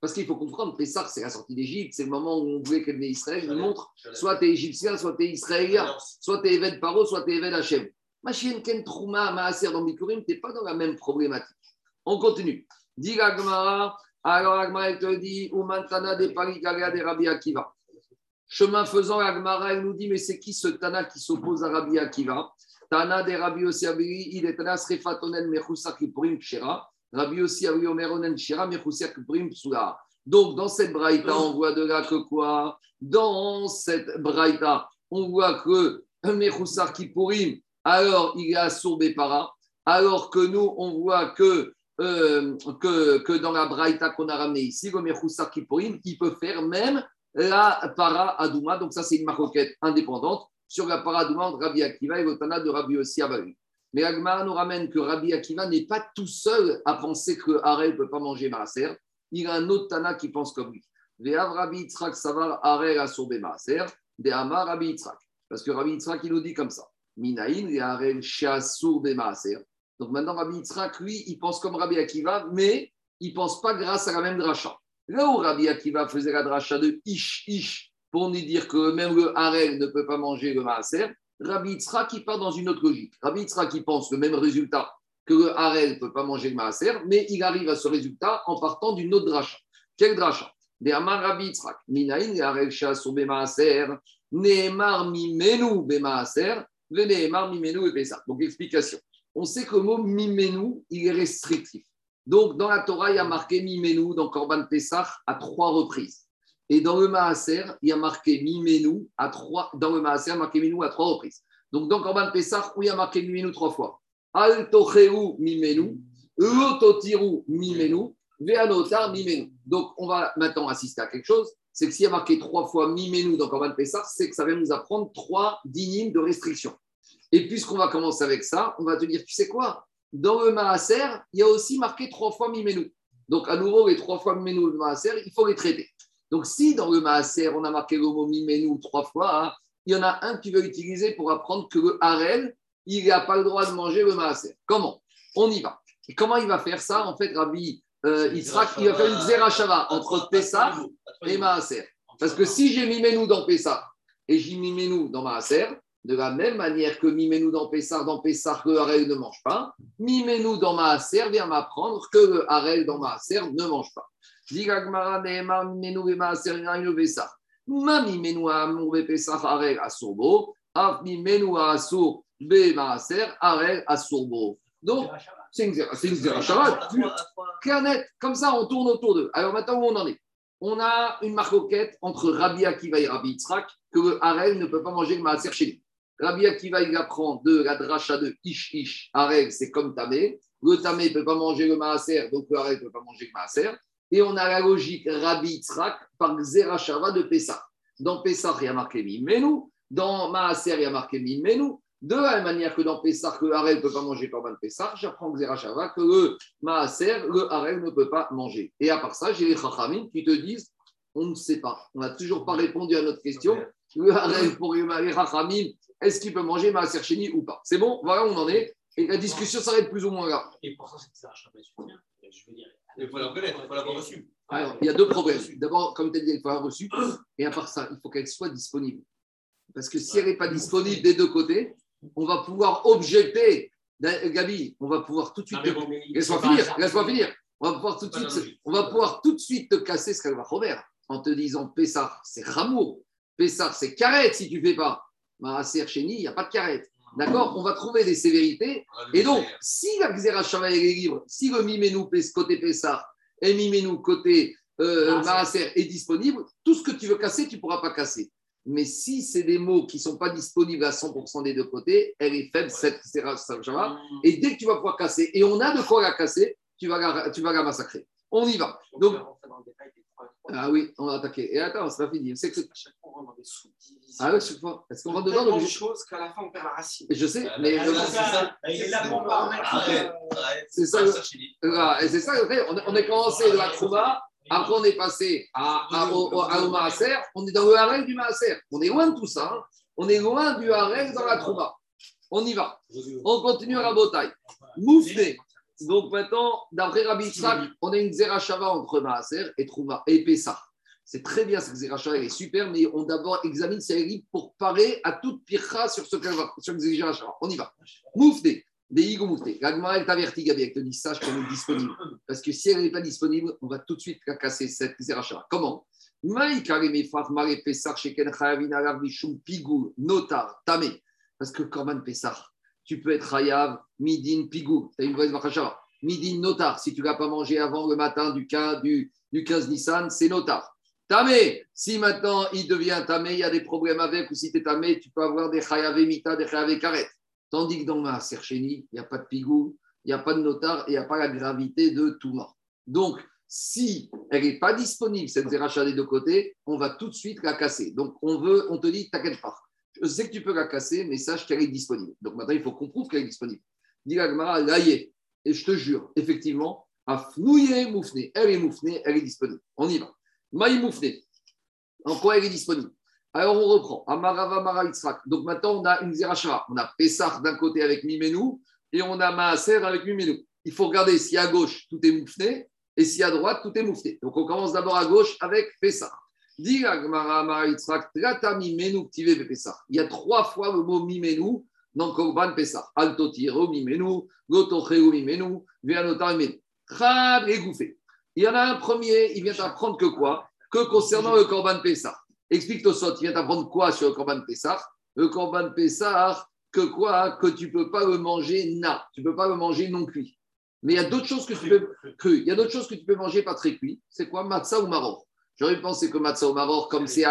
Parce qu'il faut comprendre, Pessah, c'est la sortie d'Égypte, c'est le moment où on voulait que Israël nous montre soit tu es égyptien, soit tu es israélien, soit tu es Eved Paro, soit tu es Eved Hachem. Machine Ken Trouma, Maaser dans Bikurim, tu n'es pas dans la même problématique. On continue. Dit alors Agmara, elle te dit, Umantana de Parikalia de Rabbi Akiva. Chemin faisant, Agmara, elle nous dit, mais c'est qui ce Tana qui s'oppose à Rabbi Akiva? Tana de Rabbi Osiabiri, il est Tana Srefatonen Mechusa Kiprim Pshera. Rabbi Osiabiri Omeronen Shera Mechusa Kiprim Psula. Donc, dans cette braïta, on voit de là que quoi? Dans cette braïta, on voit que Mechusa Kiprim, alors il est assourdé para, alors que nous, on voit que euh, que, dans la braïta qu'on a ramené ici, le Mechoussa Kipporim, il peut faire même la para Adouma. Donc, ça, c'est une maroquette indépendante sur la para Adouma entre Rabbi Akiva et le Tana de Rabbi Ossi Mais Agmar nous ramène que Rabbi Akiva n'est pas tout seul à penser que Harel ne peut pas manger Maaser. Il a un autre Tana qui pense comme lui. Ve'av Rabbi Yitzhak Savar Maaser. Amar Rabbi Yitzhak. Parce que Rabbi Yitzhak, il nous dit comme ça. Minaïn, Harel Shasur Maaser. Donc maintenant, Rabbi Yitzhak, lui, il pense comme Rabbi Akiva, mais il pense pas grâce à la même dracha. Là où Rabbi Akiva faisait la dracha de Ish Ish, pour nous dire que même le Harel ne peut pas manger le Maaser, Rabbi Yitzhak, il part dans une autre logique. Rabbi Yitzhak, il pense le même résultat que le Harel ne peut pas manger le Maaser, mais il arrive à ce résultat en partant d'une autre dracha. Quelle dracha? Rabbi Yitzhak, Minaïn, Harel Nehemar Mimenu Maaser, Venehemar Mimenu Bemaaser. Donc, explication on sait que le mot mimenu, il est restrictif. Donc, dans la Torah, il y a marqué mimenu dans Korban Pessah à trois reprises. Et dans le Maaser, il y a marqué mimenu à trois. Dans le Maaser, marqué mimenu à trois reprises. Donc, dans Korban Pessah, où il y a marqué mimenu trois fois. Al tocheu mimenu, lototiru mimenu, veanotar mimenu. Donc, on va maintenant assister à quelque chose. C'est que s'il y a marqué trois fois mimenu dans Korban Pessah, c'est que ça va nous apprendre trois dynimes de restriction. Et puisqu'on va commencer avec ça, on va te dire, tu sais quoi? Dans le Maaser, il y a aussi marqué trois fois Mimenu. Donc, à nouveau, les trois fois Mimenu le Maaser, il faut les traiter. Donc, si dans le Maaser, on a marqué le mot Mimenu trois fois, hein, il y en a un qui va utiliser pour apprendre que le Harel, il n'a pas le droit de manger le Maaser. Comment? On y va. Et comment il va faire ça En fait, Rabbi euh, Israq, il va faire une Zerachava entre Pessah et Maaser. Parce que si j'ai Mimenu dans Pessah et j'ai Mimenu dans Maaser, de la même manière que Mimenu dans Pessar, dans Pessar, que Harel ne mange pas, Mimenu dans Maaser vient m'apprendre que le Harel dans Maaser ne mange pas. Digagmara Nehema Mimenu Maaser Pessar. Ma Mimenu Amouve Pessar Harel Asurbo, Af Mimenu Asur Be Maaser Harel Asurbo. Donc, c'est une zérachavat. Clair net, comme ça, on tourne autour d'eux. Alors maintenant, où on en est? On a une marcoquette entre Rabbi Akiva et Rabbi Yitzhak que le Harel ne peut pas manger le Maaser chez lui. Rabbi Akiva, il apprend de la dracha de Ish Ish, Arel, c'est comme Tamé. Le Tamé ne peut pas manger le Maaser, donc le Arel ne peut pas manger le Maaser. Et on a la logique Rabbi Yitzhak par Zerachava de Pessah. Dans Pessah, il y a marqué Mimenu. Dans Maaser, il y a marqué Mimenu. De la même manière que dans Pessar, que le Harel ne peut pas manger Korban Pessar, j'apprends que Zerachava que le Maaser, le Harel ne peut pas manger. Et à part ça, j'ai les Chachamim qui te disent on ne sait pas. On n'a toujours pas répondu à notre question. Le Harel pour les Chachamim, est-ce qu'il peut manger Maaser Chéni ou pas C'est bon, voilà où on en est. Et la discussion s'arrête plus ou moins là. Et pour ça, c'est que Zerachava est bien. Je veux dire. Il faut la connaître, il faut l'avoir reçue. Alors, il y a deux problèmes. D'abord, comme tu as dit, il faut l'avoir reçue. Et à part ça, il faut qu'elle soit disponible. Parce que si elle n'est pas disponible des deux côtés, on va pouvoir objecter. Gabi, on va pouvoir tout de suite. Bon, Laisse-moi finir, pas- laisse-moi finir. On va pouvoir tout de Pas suite, on va pouvoir tout de suite te casser ce qu'elle va Robert en te disant Pessar, c'est Ramour. Pessar, c'est carrette si tu fais pas. Maaser Chéni, il n'y a pas de carette. D'accord? On va trouver des sévérités. Et donc, si la Xerachava est libre, si le Mimenu côté Pessar et Mimenu côté euh, Maaser. Maaser est disponible, tout ce que tu veux casser, tu ne pourras pas casser. Mais si c'est des mots qui ne sont pas disponibles à 100% des deux côtés, elle est faible, cette Xerachava. Et dès que tu vas pouvoir casser, et on a de quoi la casser, tu vas la, tu vas la massacrer. On y va. Donc, ah oui, on va attaquer. Et attends, c'est pas fini. C'est que... À chaque fois, on rentre dans des sous-divisions. Ah oui, chaque fois. Est-ce qu'on rentre dedans Tellement donc de je- choses qu'à la fin, on perd la racine. Je sais, Ah, mais c'est ça. C'est ça. Voilà, et c'est ça, après, on, on est commencé de la Trouma, après on est passé à, à, au, au- à- au Maaser, on est dans le Harel du Maaser. On est loin de tout ça. hein. On est loin du Harel dans la Trouma. On y va. On continue à la bataille. Moufné. Donc maintenant, d'après Rabbi Yitzhak, on a une Zerachava entre Maaser et Trouma et Pessah. C'est très bien, cette Zerachava, elle est super, mais on d'abord examine est libre pour parer à toute pircha sur ce Zerachava. On y va. Moufné. Des. L'Agmara, elle t'avertit, Gabi, elle te dit, sache qu'elle est disponible. Parce que si elle n'est pas disponible, on va tout de suite casser, cette Zerachava. Comment? Parce que Korban Pessah, tu peux être Hayav, Midin, Pigou. Tu as une vraie Machashava. Midin, Notar. Si tu l'as pas mangé avant le matin du 15, du, du 15 Nissan, c'est Notar. Tamé. Si maintenant il devient Tamé, il y a des problèmes avec, ou si tu es Tamé, tu peux avoir des Hayavé Mita, des Hayavé Karet. Tandis que dans ma Sercheni, il n'y a pas de Pigou, il n'y a pas de Notar et il n'y a pas la gravité de Touma. Donc, si elle n'est pas disponible, cette Zeracha des deux côtés, on va tout de suite la casser. Donc, on veut, on te dit, t'inquiète pas. Je sais que tu peux la casser, mais sache qu'elle est disponible. Donc maintenant, il faut qu'on prouve qu'elle est disponible. Dis l'agmara, là y. Et je te jure, effectivement, à fnouiller moufné, elle est moufnée, elle est disponible. On y va. Maï moufné. En quoi elle est disponible? Alors on reprend. Amarava Mara. Donc maintenant, on a une Zeracha. On a Pessah d'un côté avec Mimenu et on a Maaser avec Mimenu. Il faut regarder si à gauche, tout est moufné et si à droite, tout est moufné. Donc on commence d'abord à gauche avec Pessah. Il y a trois fois le mot Mimenu dans Korban Pessah. Alto Tiro Mimenu, Goto Cheu Mimenu, Vianota Mimenu. Chab et Gouffé. Il y en a un premier, il vient t'apprendre que quoi? Que concernant le Korban Pessah. Explique Tosot, il vient t'apprendre quoi sur le Korban Pessah Le Korban Pessah, que quoi? Que tu ne peux pas le manger na, tu ne peux pas le manger non cuit. Mais il y a d'autres choses que tu peux cru. Il y a d'autres choses que tu peux manger pas très cuit. C'est quoi? Matzah ou maror? J'aurais pensé que matzah ou maror, comme c'est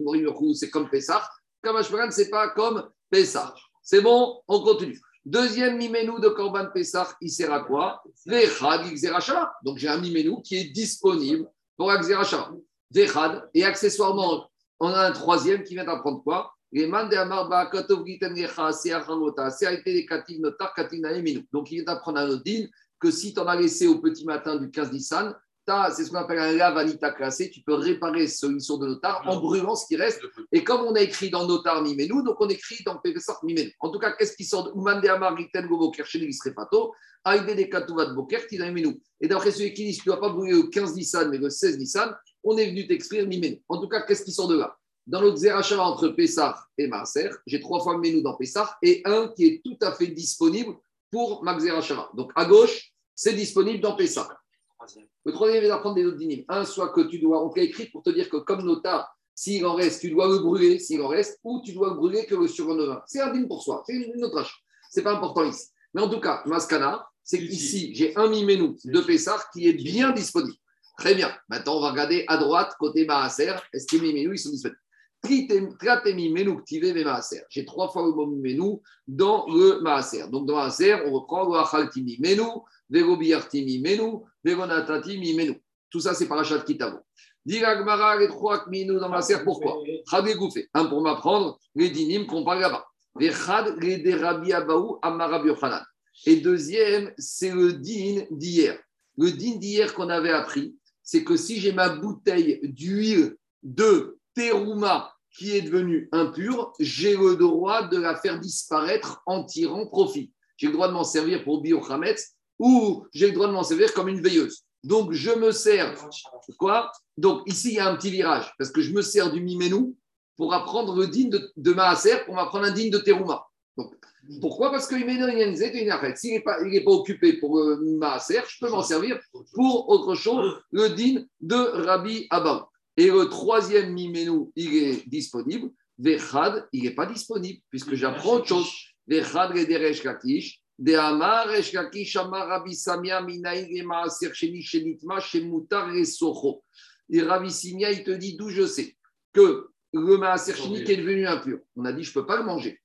Morimurou, c'est comme Pessah. Kamashparan, c'est pas comme Pessah. C'est bon, on continue. Deuxième miménou de Korban Pessah, il sert à quoi? Donc j'ai un miménou qui est disponible pour Xerachava. Vechad. Et accessoirement, on a un troisième qui vient d'apprendre quoi? Les. Donc il vient d'apprendre à Nodine que si tu en as laissé au petit matin du 15 Nissan, c'est ce qu'on appelle un lavanita classé, tu peux réparer ce solution de notar en brûlant ce qui reste. Et comme on a écrit dans notar Mimenu, donc on écrit dans Pépessar Mimenu. En tout cas, qu'est-ce qui sort de Ouman de Amar, Riten, Gobo, Kersheli, Isrefato, Aïdé de Katouvat, Boker, Tina Mimenu. Et d'après celui qui dit tu ne dois pas brûler le 15 Nissan, mais le 16 Nissan, on est venu t'exprimer Mimenu. En tout cas, qu'est-ce qui sort de là? Dans notre Zerachava entre Pessar et Maaser, j'ai trois fois Mimenu dans Pessar et un qui est tout à fait disponible pour Max Zerachava. Donc à gauche, c'est disponible dans Pessar. Le troisième est d'apprendre des autres dynimes. Un, soit que tu dois, on t'a écrit pour te dire que comme notar, s'il en reste, tu dois le brûler, s'il en reste, ou tu dois le brûler que le surlendemain. C'est un dîme pour soi, c'est une autre tâche. C'est pas important ici. Mais en tout cas, Maskana, c'est qu'ici, j'ai un miménou de Pessar qui est bien disponible. Très bien. Maintenant, on va regarder à droite, côté Maaser. Est-ce que les miménous, ils sont disponibles? J'ai trois fois le mot menou dans le maaser. Donc dans maaser, on reprend le achaltimi menou, vego biartimi menou, vego natatimi menou. Tout ça, c'est parachat Kitavo. Diragmara, les trois minou dans ma serre, pourquoi? Chadé Gouffé. Un pour m'apprendre les dinim qu'on parle là-bas. Et deuxième, c'est le din d'hier. Le din d'hier qu'on avait appris, c'est que si j'ai ma bouteille d'huile de terouma qui est devenue impure, j'ai le droit de la faire disparaître en tirant profit. J'ai le droit de m'en servir pour biochametz ou j'ai le droit de m'en servir comme une veilleuse. Donc, je me sers. Quoi? Donc, ici, il y a un petit virage parce que je me sers du miménou pour apprendre le digne de, de Maaser, pour m'apprendre un digne de Terouma. Donc, pourquoi? Parce que s'il n'est pas, pas occupé pour euh, Maaser, je peux m'en servir pour autre chose, le digne de Rabbi Abba. Et le troisième miménou, il est disponible. Vechad, il n'est pas disponible, puisque j'apprends autre chose. Vechad, le deresh et Rabbi Samia, il te dit d'où je sais que le maaser qui est devenu impur. On a dit, je ne peux pas le manger.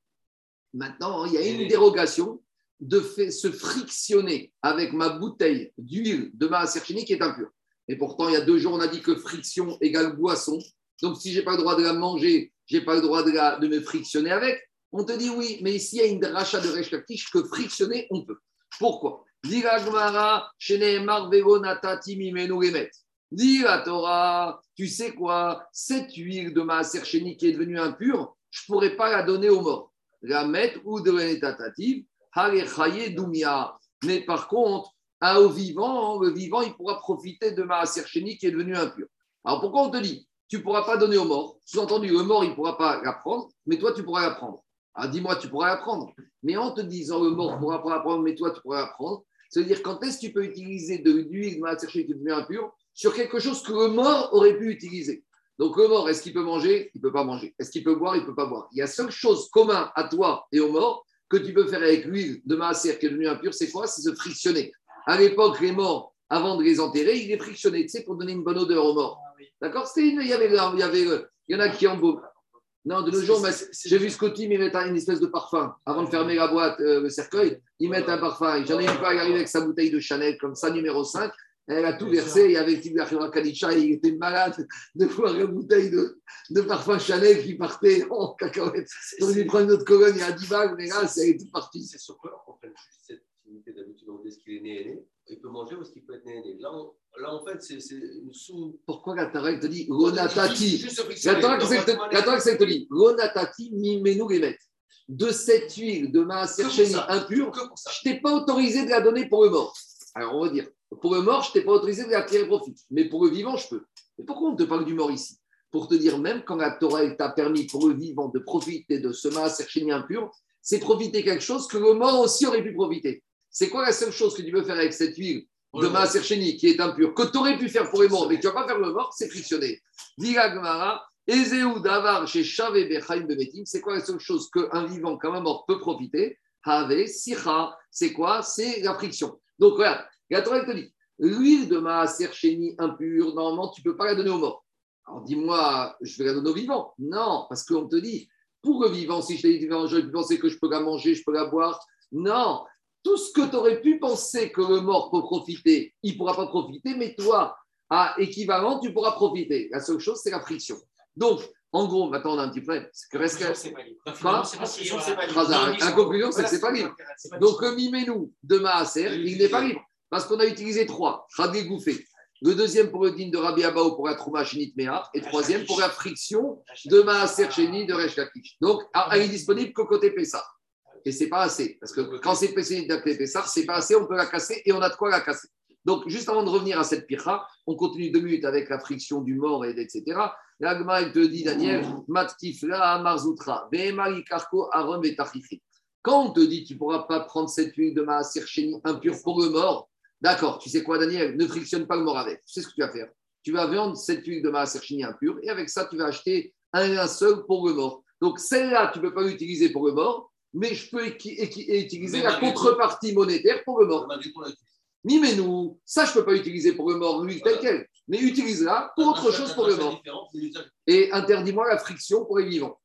Maintenant, il y a une dérogation de fait, se frictionner avec ma bouteille d'huile de maaser qui est impure. Et pourtant, il y a deux jours, on a dit que friction égale boisson. Donc, si je n'ai pas le droit de la manger, je n'ai pas le droit de, de, me frictionner avec. On te dit oui, mais ici, il y a une rachat de Reshkaktish que frictionner, on peut. Pourquoi? Dis la Torah, tu sais quoi? Cette huile de Maaser Sheni qui est devenue impure, je ne pourrais pas la donner aux morts. La mettre ou de Dumia. Mais par contre, à au vivant, le vivant, il pourra profiter de Maaser Sheni qui est devenu impur. Alors pourquoi on te dit tu ne pourras pas donner aux morts? Sous-entendu, le mort, il ne pourra pas la prendre, mais toi, tu pourras la prendre. Alors dis-moi, tu pourras la prendre. Mais en te disant le mort pourra pas la prendre, mais toi, tu pourras la prendre, cest à dire quand est-ce que tu peux utiliser de l'huile de Sheni qui est devenue impure sur quelque chose que le mort aurait pu utiliser? Donc le mort, est-ce qu'il peut manger? Il ne peut pas manger. Est-ce qu'il peut boire? Il ne peut pas boire. Il y a seule chose commune à toi et au mort que tu peux faire avec l'huile de maaser qui est devenue impure, c'est quoi? C'est se frictionner. À l'époque, les morts, avant de les enterrer, ils les frictionnaient, tu sais, pour donner une bonne odeur aux morts. Ah D'accord? Il, il, y avait, il y en a qui en Non, de nos jours, j'ai vu Scotty, mais mettre une espèce de parfum. Avant de fermer la boîte, euh, le cercueil, ils mettent un parfum. J'en ai une fois, il arrive avec sa bouteille de Chanel, comme ça, numéro 5. Elle a tout versé. Il y avait Tibia Kadisha, il était malade de voir une bouteille de, de, parfum Chanel qui partait en cacahuète. Donc, il prend une autre colonne, il y a 10 balles, mais là, c'est tout parti. C'est surprenant prenne juste cette d'habitude. On dit ce qu'il est né, né. Il peut manger ou est-ce qu'il peut être né, né. Là, là, en fait, c'est une sous. Pourquoi la Torah te dit Ronatati? La Torah, c'est te dit? Ronatati mimenu gemet. De cette huile de maaser impure, je t'ai pas autorisé de la donner pour le mort. Alors, on va dire pour le mort, je t'ai pas autorisé de la tirer profit. Mais pour le vivant, je peux. Et pourquoi on te parle du mort ici? Pour te dire, même quand la Torah t'a permis pour le vivant de profiter de ce maaser impur, c'est profiter quelque chose que le mort aussi aurait pu profiter. C'est quoi la seule chose que tu veux faire avec cette huile de maaser qui est impure, que tu aurais pu faire pour les morts, mais que tu ne vas pas faire le mort, c'est frictionner. Diga Ezeu Davar chez c'est quoi la seule chose qu'un vivant comme un mort peut profiter? Have, Sicha, c'est quoi? C'est la friction. Donc regarde, la Torah te dit, l'huile de Maaser impure, normalement, tu ne peux pas la donner aux morts. Alors dis-moi, je vais la donner aux vivants. Non, parce qu'on te dit, pour le vivant, si je t'ai dit, j'aurais pu penser que je peux la manger, je peux la boire. Non, tout ce que tu aurais pu penser que le mort peut profiter, il ne pourra pas profiter, mais toi, à équivalent, tu pourras profiter. La seule chose, c'est la friction. Donc, en gros, maintenant, on a un petit problème. C'est que reste Quoi La conclusion, c'est que c'est pas libre. Donc, le miménou de Maaser, il n'est pas libre. Parce qu'on a utilisé trois. Rabbi Gouffé. Le deuxième pour le din de Rabbi Abao pour la Trouma Shinit Mea. Et troisième pour la friction de Maaser Sheni de Resh Donc, ah, elle est disponible qu'au côté Pessah. Et c'est pas assez. Parce que quand c'est Pessah, c'est pas assez, on peut la casser et on a de quoi la casser. Donc, juste avant de revenir à cette pira, on continue deux minutes avec la friction du mort, et etc. L'agma, il te dit, Daniel, Matkifla, Marzoutra, Karko, et Quand on te dit tu ne pourras pas prendre cette huile de Maaser impure pour le mort, D'accord, tu sais quoi, Daniel Ne frictionne pas le mort avec. Tu sais ce que tu vas faire Tu vas vendre cette huile de maaser impure et avec ça, tu vas acheter un seul pour le mort. Donc, celle-là, tu ne peux pas l'utiliser pour le mort, mais je peux utiliser la contrepartie monétaire pour le mort. Ni mais nous, ça, je ne peux pas utiliser pour le mort, l'huile telle quelle, mais utilise-la pour autre chose pour le mort. Et interdis-moi la friction pour les vivants.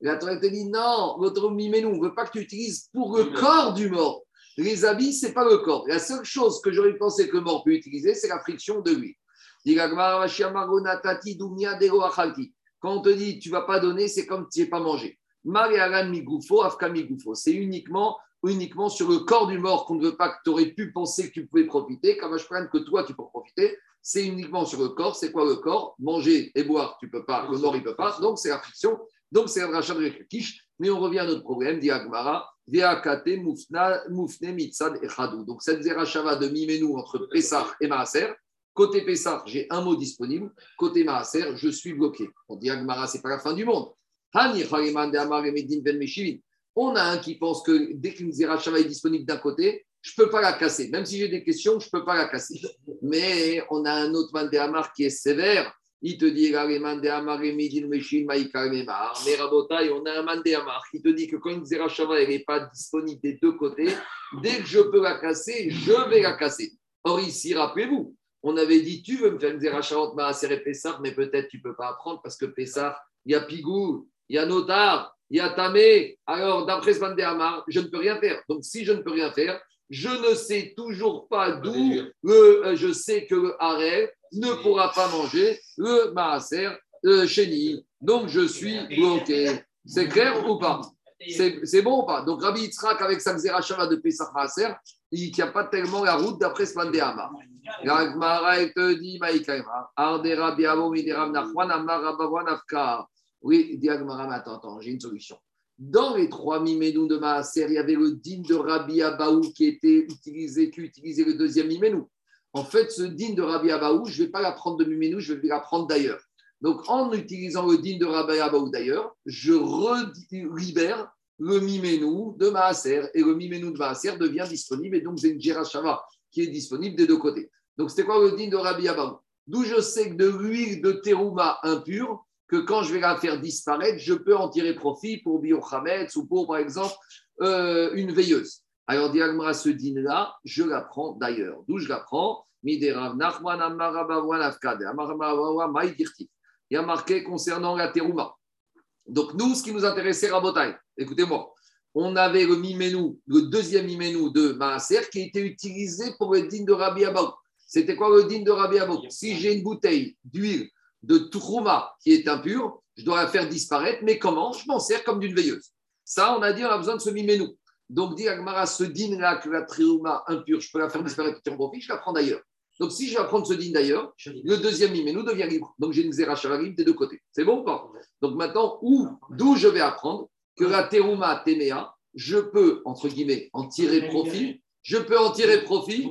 La Torah te dit non, votre miménou, on ne veut pas que tu utilises pour le corps du mort. Les habits, ce n'est pas le corps. La seule chose que j'aurais pensé que le mort peut utiliser, c'est la friction de l'huile. Quand on te dit tu vas pas donner, c'est comme tu n'es pas mangé. C'est uniquement, uniquement sur le corps du mort qu'on ne veut pas que tu aurais pu penser que tu pouvais profiter. Comme je que toi, tu peux profiter. C'est uniquement sur le corps. C'est quoi le corps? Manger et boire, tu peux pas. Le mort, il peut pas. Donc, c'est la friction. Donc, c'est un rachat de Kish. Mais on revient à notre problème, dit Agmara. Donc, cette zerachava de Mimenu entre Pessah et Maaser, côté Pessah, j'ai un mot disponible. Côté Maaser, je suis bloqué. On dit Agmara, ce n'est pas la fin du monde. On a un qui pense que dès qu'une Zerachava est disponible d'un côté, je ne peux pas la casser. Même si j'ai des questions, je ne peux pas la casser. Mais on a un autre Mandéamar qui est sévère. Il te dit, mais Rabotai, on a un Mandéamar qui te dit que quand une Zerachava n'est pas disponible des deux côtés, dès que je peux la casser, je vais la casser. Or, ici, rappelez-vous, on avait dit, tu veux me faire une Zerachava et Pessah, mais peut-être tu ne peux pas apprendre parce que Pessah, il y a Pigou, il y a Notar, il y a Tamé. Alors, d'après ce Amar, je ne peux rien faire. Donc, si je ne peux rien faire, je ne sais toujours pas d'où euh, je sais que le Harel ne pourra pas manger le Maaser le Chéni. Donc, je suis bloqué. C'est clair ou pas? C'est bon ou pas? Donc, Rabbi Yitzhak, avec sa Shava de Pesach Maaser, il n'y a pas tellement la route d'après ce Amar. Elle te dit, Maïkaïma, Arde Rabbi Avo, Midiram Nachwan. Oui, Diagmara, attends, attends, j'ai une solution. Dans les trois miménous de Maaser, il y avait le din de Rabbi Abaou qui était utilisé, qui utilisait le deuxième miménou. En fait, ce din de Rabbi Abaou, je ne vais pas l'apprendre de miménou, je vais l'apprendre d'ailleurs. Donc, en utilisant le din de Rabbi Abaou d'ailleurs, je libère le miménou de Maaser et le miménou de Maaser devient disponible et donc une Shava qui est disponible des deux côtés. Donc, c'était quoi le din de Rabbi Abaou D'où je sais que de l'huile de terouma impure, que quand je vais la faire disparaître, je peux en tirer profit pour Biochametz ou pour, par exemple, euh, une veilleuse. Alors, Diagmara, ce dîner-là, je la prends d'ailleurs. D'où je la prends? Il y a marqué concernant la terouma. Donc, nous, ce qui nous intéressait, Rabotai, écoutez-moi, on avait le miménou, le deuxième miménou de Maaser qui était utilisé pour le din de Rabbi Abou. C'était quoi le din de Rabbi Abou? Si j'ai une bouteille d'huile de Trouma qui est impure, je dois la faire disparaître. Mais comment? Je m'en sers comme d'une veilleuse. Ça, on a dit, on a besoin de ce miménou. Donc, dit Agmara, ce din-là, que la Trouma impure, je peux la faire disparaître en profit, je la prends d'ailleurs. Donc, si je vais prendre ce din d'ailleurs, le deuxième miménou devient libre. Donc, j'ai une zérachavarib des deux côtés. C'est bon ou pas? Donc, maintenant, où, d'où je vais apprendre que la terouma téméa, je peux, entre guillemets, en tirer profit. Je peux en tirer profit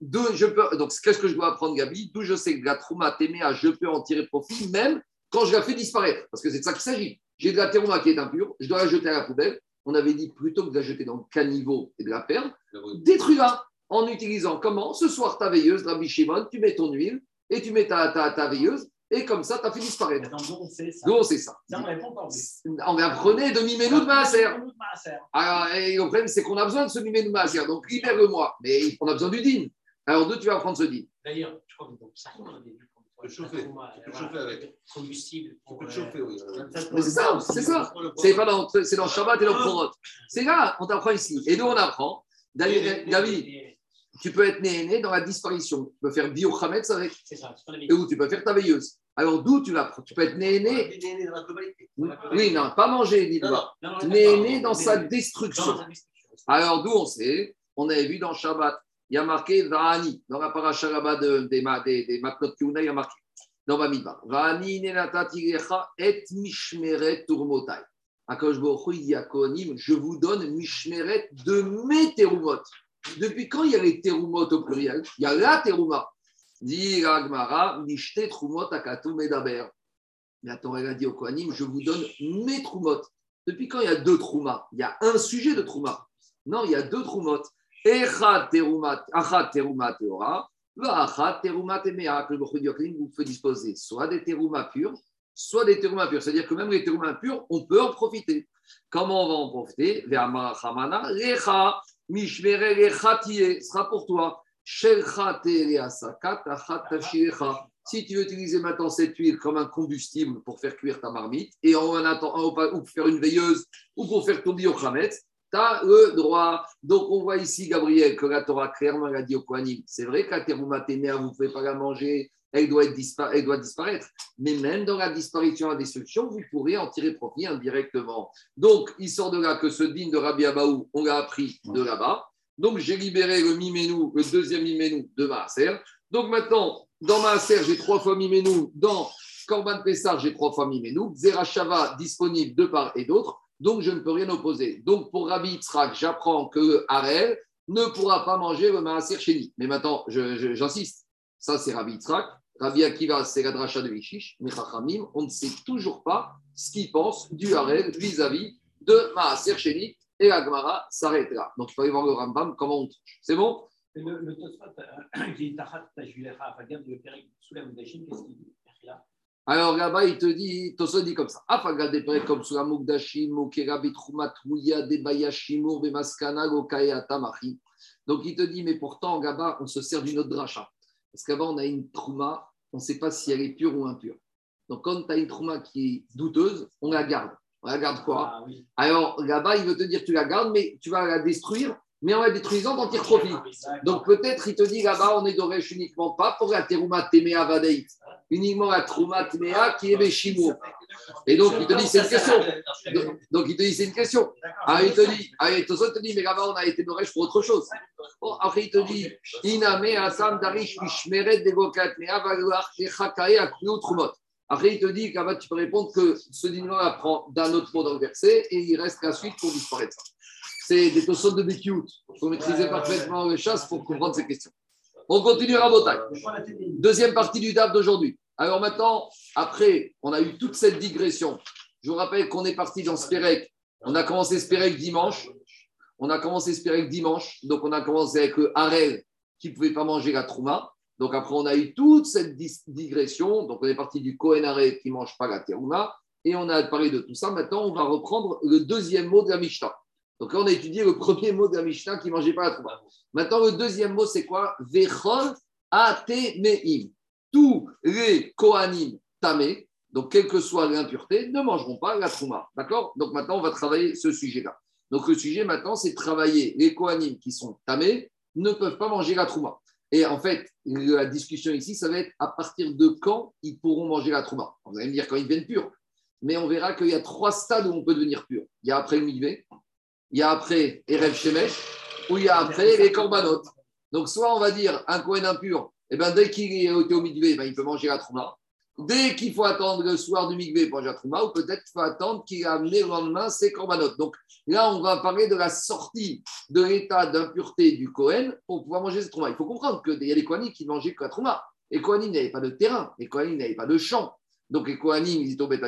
je peux, donc, qu'est-ce que je dois apprendre, Gabi? D'où je sais que la trouma téméa, je peux en tirer profit, même quand je la fais disparaître. Parce que c'est de ça qu'il s'agit. J'ai de la terouma qui est impure, je dois la jeter à la poubelle. On avait dit plutôt que de la jeter dans le caniveau et de la perdre, détruis-la en utilisant comment? Ce soir, ta veilleuse, Rabbi Shimon, tu mets ton huile et tu mets ta, ta, ta veilleuse et comme ça, tu as fait disparaître. Nous, on sait ça? Nous, on sait ça? ça? On, on apprenait de Miménou de Maaser. Alors, et le problème, c'est qu'on a besoin de ce Miménou de Maaser. Donc, libère-le-moi. Mais on a besoin du din. Alors, d'où tu vas prendre ce dit D'ailleurs, je crois que donc, ça, on a vu pour le chauffer, chauffer avec. Combustible. Pour, le chauffer, oui. Mais c'est ça, c'est ça. C'est pas dans, c'est dans Shabbat et dans Prorot. C'est là, on t'apprend ici. Et nous, on apprend. David, tu peux être né dans la disparition. Tu peux faire biochametz avec. C'est ça. Et où tu peux faire ta veilleuse. Alors d'où tu l'apprends Tu peux être né né. Oui, non, pas manger, dis-toi. Né dans sa destruction. Alors d'où on sait On avait vu dans Shabbat il y a marqué Va'ani. Dans la paracha là-bas de, des, des, des Matnot Kiuna, il y a marqué dans Bamidbar. Va'ani nenatatirecha et mishmeret turmotai. Akash il je vous donne mishmeret de mes. Depuis quand il y a les terumot au pluriel? Il y a la teruma. Dit Ragmara, mishte trumot akatu medaber. Mais attends, elle a dit au Kohanim, je vous donne mes trumot. Depuis quand il y a deux trumas Il y a un sujet de truma. Non, il y a deux trumot. Achat teruma teora, achat teruma temea, que le vous pouvez disposer soit des terumas purs, soit des terumas purs. C'est-à-dire que même les terumas purs, on peut en profiter. Comment on va en profiter? Lecha, mishmere lecha sera pour toi. Si tu veux utiliser maintenant cette huile comme un combustible pour faire cuire ta marmite, et en attendant, ou pour faire une veilleuse, ou pour faire ton biochametz, tu as le droit. Donc, on voit ici, Gabriel, que la Torah clairement a dit au Kohanim c'est vrai que la vous ne pouvez pas la manger, elle doit, être disparaître. Mais même dans la disparition, la destruction, vous pourrez en tirer profit indirectement. Donc, il sort de là que ce digne de Rabbi Abaou, on l'a appris de là-bas. Donc, j'ai libéré le Miménou, le deuxième Miménou de Maaser. Donc, maintenant, dans Maaser, j'ai trois fois Miménou. Dans Korban Pessar, j'ai trois fois Miménou. Zerachava disponible de part et d'autre. Donc, je ne peux rien opposer. Donc, pour Rabbi Yitzhak, j'apprends que Harel ne pourra pas manger le Maaser chez Mais maintenant, j'insiste. Ça, c'est Rabbi Yitzhak. Rabbi Akiva, c'est la dracha de Vishish. Mais Chachamim, on ne sait toujours pas ce qu'il pense du Harel vis-à-vis de Maaser Sheni. Et la Gemara s'arrête là. Donc, il faut aller voir le Rambam, comment on touche. C'est bon? Le, euh, (coughs) qui est Tachat qu'est-ce qu'il dit? Alors là-bas, il te dit, Tosso dit comme ça. Afaga comme Mokera Bitrumat, Mouya, Debayashimur, Bemaskana, Gokayata, Machi. Donc il te dit, mais pourtant, là-bas, on se sert d'une autre dracha. Parce qu'avant, on a une trouma, on ne sait pas si elle est pure ou impure. Donc quand tu as une trouma qui est douteuse, on la garde. On la garde quoi? Ah, Alors là-bas, il veut te dire tu la gardes, mais tu vas la détruire, mais en la détruisant, profit. Ah, Donc peut-être il te dit là-bas, on est d'orèche uniquement pas pour la terouma temea vadeit, uniquement la trouma temea qui est béchimo. Et donc il te dit c'est une question. Donc, il te dit c'est une question. Ah, il te dit, ah, il te dit, mais là-bas on a été d'orèche pour autre chose. après il te dit, iname asam darish mishmeret degokat mea valuach echakae trumot. Après, il te dit qu'à tu peux répondre que ce dîner apprend d'un autre mot dans le verset et il reste la suite pour disparaître. C'est des tossons de Békiout. Il faut maîtriser parfaitement le chasse pour comprendre ces questions. On continue à Botaï. Deuxième partie du DAF d'aujourd'hui. Alors maintenant, après, on a eu toute cette digression. Je vous rappelle qu'on est parti dans Spérec. On a commencé Spérec dimanche. On a commencé Spérec dimanche. Donc, on a commencé avec le Harel qui ne pouvait pas manger la Trouma. Donc après, on a eu toute cette digression. Donc on est parti du Kohen qui ne mange pas la terouma. Et on a parlé de tout ça. Maintenant, on va reprendre le deuxième mot de la Mishnah. Donc là, on a étudié le premier mot de la Mishnah qui ne mangeait pas la trouma. Maintenant, le deuxième mot, c'est quoi? Vechol atemeim. Tous les Kohanim tamés, donc quelle que soit l'impureté, ne mangeront pas la trouma. D'accord? Donc maintenant, on va travailler ce sujet-là. Donc le sujet maintenant, c'est travailler les Kohanim qui sont tamés ne peuvent pas manger la trouma. Et en fait, la discussion ici, ça va être à partir de quand ils pourront manger la trouma. Vous allez me dire quand ils deviennent purs. Mais on verra qu'il y a trois stades où on peut devenir pur. Il y a après le migvé, il y a après Erev Shemesh, ou il y a après les korbanot. Donc, soit on va dire un Kohen impur, et eh ben, dès qu'il est au migvé, ben, il peut manger la trouma. Dès qu'il faut attendre le soir du migvé pour manger la trouma, ou peut-être qu'il faut attendre qu'il a amené le lendemain ses korbanot. Donc, Là, on va parler de la sortie de l'état d'impureté du Kohen pour pouvoir manger cette trouma. Il faut comprendre qu'il y a des Kohanim qui mangeaient que la trouma. Les Kohanim n'avaient pas de terrain, les Kohanim n'avaient pas de champ. Donc les Kohanim, ils étaient au Beth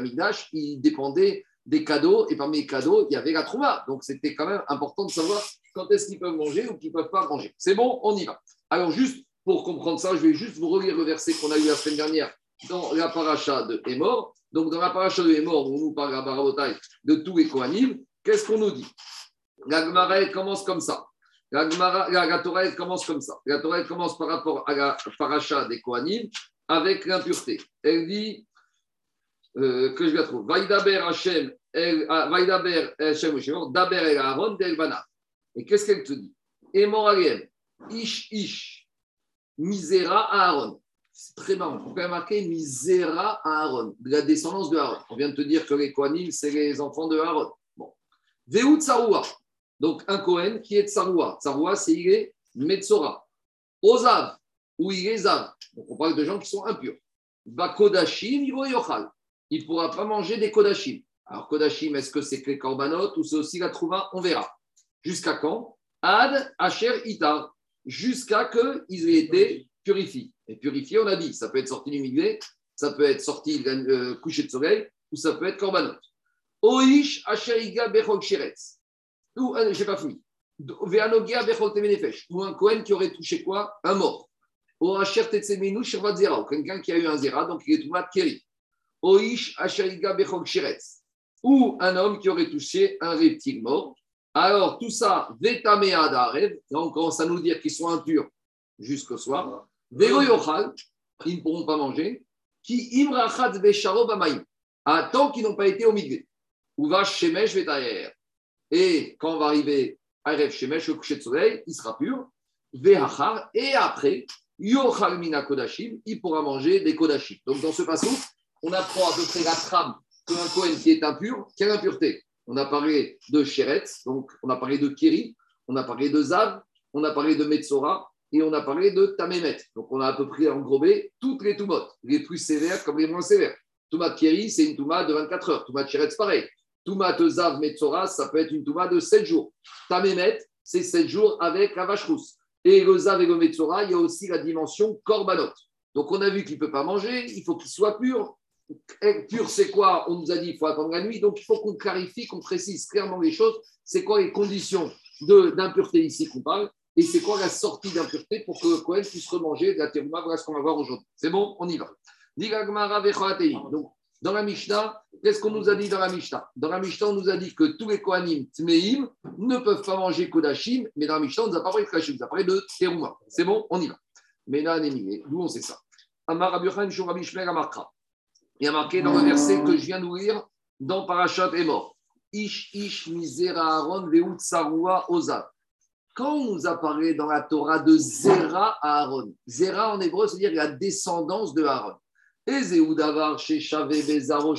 ils dépendaient des cadeaux, et parmi les cadeaux, il y avait la trouma. Donc c'était quand même important de savoir quand est-ce qu'ils peuvent manger ou qu'ils ne peuvent pas manger. C'est bon, on y va. Alors juste pour comprendre ça, je vais juste vous relire le verset qu'on a eu la semaine dernière dans la paracha de Hémor. Donc dans la paracha de Hémor, on nous parle à Barabotai de tous les Kohanim. Qu'est-ce qu'on nous dit? La Gemara commence comme ça. La, Torah commence comme ça. La Torah commence par rapport à la paracha des Kohanim avec l'impureté. Elle dit euh, que je la trouve. Vaïdaber Hashem, ah, Vaïdaber Hashem, Daber El Aaron Delbana. Et qu'est-ce qu'elle te dit? Et Moralien, Ish Ish, Misera Aaron. C'est très marrant. Pourquoi marquer Misera Aaron, de la descendance de Aaron On vient de te dire que les Kohanim, c'est les enfants de Aaron. Tsaroua. Donc un Kohen qui est Tsaroua. Tsaroua, c'est il est Metzora. Ozav, ou il est Zav. Donc on parle de gens qui sont impurs. Va Kodashim, il ne pourra pas manger des Kodashim. Alors Kodashim, est-ce que c'est que les Korbanot ou c'est aussi la Trouva On verra. Jusqu'à quand? Ad, Asher, Itar. Jusqu'à qu'ils aient été purifiés. Et purifiés, on a dit, ça peut être sorti du milieu, ça peut être sorti euh, coucher de soleil, ou ça peut être Korbanot. Oish Asheriga Bechol Sheretz. Ou, euh, j'ai pas fini. Veanogia Bechol Temenefesh. Ou un Kohen qui aurait touché quoi? Un mort. Ou Asher Tetsemenu Shirvat Zera. Ou quelqu'un qui a eu un Zera, donc il est tout mat Keri. Oish Asheriga Bechol Sheretz. Ou un homme qui aurait touché un reptile mort. Alors, tout ça, Vetamea Darev. On commence à nous dire qu'ils sont impurs jusqu'au soir. Vero Yochal. Ils ne pourront pas manger. Qui Imrachat Besharo Bamaim. Tant qu'ils n'ont pas été au. Ou va Shemesh Vetayer. Et quand on va arriver à Erev Shemesh, le coucher de soleil, il sera pur. Vehachar. Et après, Yochal Mina Kodashim, il pourra manger des Kodashim. Donc dans ce passage, on apprend à peu près la trame qu'un Kohen qui est impur, quelle impureté? On a parlé de Sheretz, donc on a parlé de Kiri, on a parlé de Zav, on a parlé de Metzora et on a parlé de Tamémet. Donc on a à peu près englobé toutes les Toumotes, les plus sévères comme les moins sévères. Toumat Kiri, c'est une Touma de 24 heures. Toumat Sheretz, pareil. Toumat Zav, Metzora, ça peut être une Touma de 7 jours. Tamémet, c'est 7 jours avec la vache rousse. Et le Zav et le Metzora, il y a aussi la dimension Korbanot. Donc on a vu qu'il ne peut pas manger, il faut qu'il soit pur. Pur, c'est quoi On nous a dit qu'il faut attendre la nuit. Donc il faut qu'on clarifie, qu'on précise clairement les choses. C'est quoi les conditions d'impureté ici qu'on parle et c'est quoi la sortie d'impureté pour que le Cohen puisse remanger de la terouma Voilà ce qu'on va voir aujourd'hui. C'est bon? On y va. Donc, dans la Mishnah, qu'est-ce qu'on nous a dit dans la Mishnah? Dans la Mishnah, on nous a dit que tous les Kohanim Tmeim ne peuvent pas manger Kodashim, mais dans la Mishnah, on nous a pas parlé de Kodashim, on nous a parlé de terouma. C'est bon? On y va. Mais d'où on sait ça Amar Il y a marqué dans le verset que je viens d'ouvrir dans Parashat est mort. Ish Ish Misera Aaron Sarua Ozav. Quand on nous apparaît dans la Torah de Zera Aaron, Zera en hébreu, c'est-à-dire la descendance de Aaron. Et Bezaro.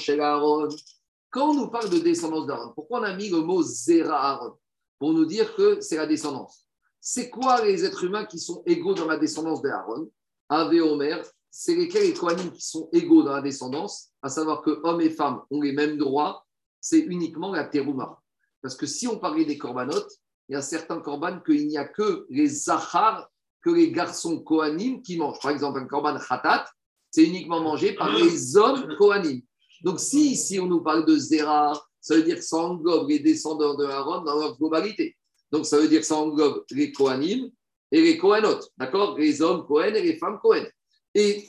Quand on nous parle de descendance d'Aaron, pourquoi on a mis le mot Zera Aaron Pour nous dire que c'est la descendance? C'est quoi les êtres humains qui sont égaux dans la descendance d'Aaron? Ave Omer, c'est lesquels les Kohanim qui sont égaux dans la descendance, à savoir que hommes et femmes ont les mêmes droits, c'est uniquement la terouma. Parce que si on parlait des corbanotes, il y a certains korban qu'il n'y a que les zahar, que les garçons kohanim qui mangent. Par exemple, un korban khatat, c'est uniquement mangé par les hommes kohanim. Donc, si ici on nous parle de zera, ça veut dire que ça englobe les descendants de Aaron dans leur globalité. Donc, ça veut dire que ça englobe les kohanim et les kohanot, d'accord? Les hommes kohen et les femmes kohen. Et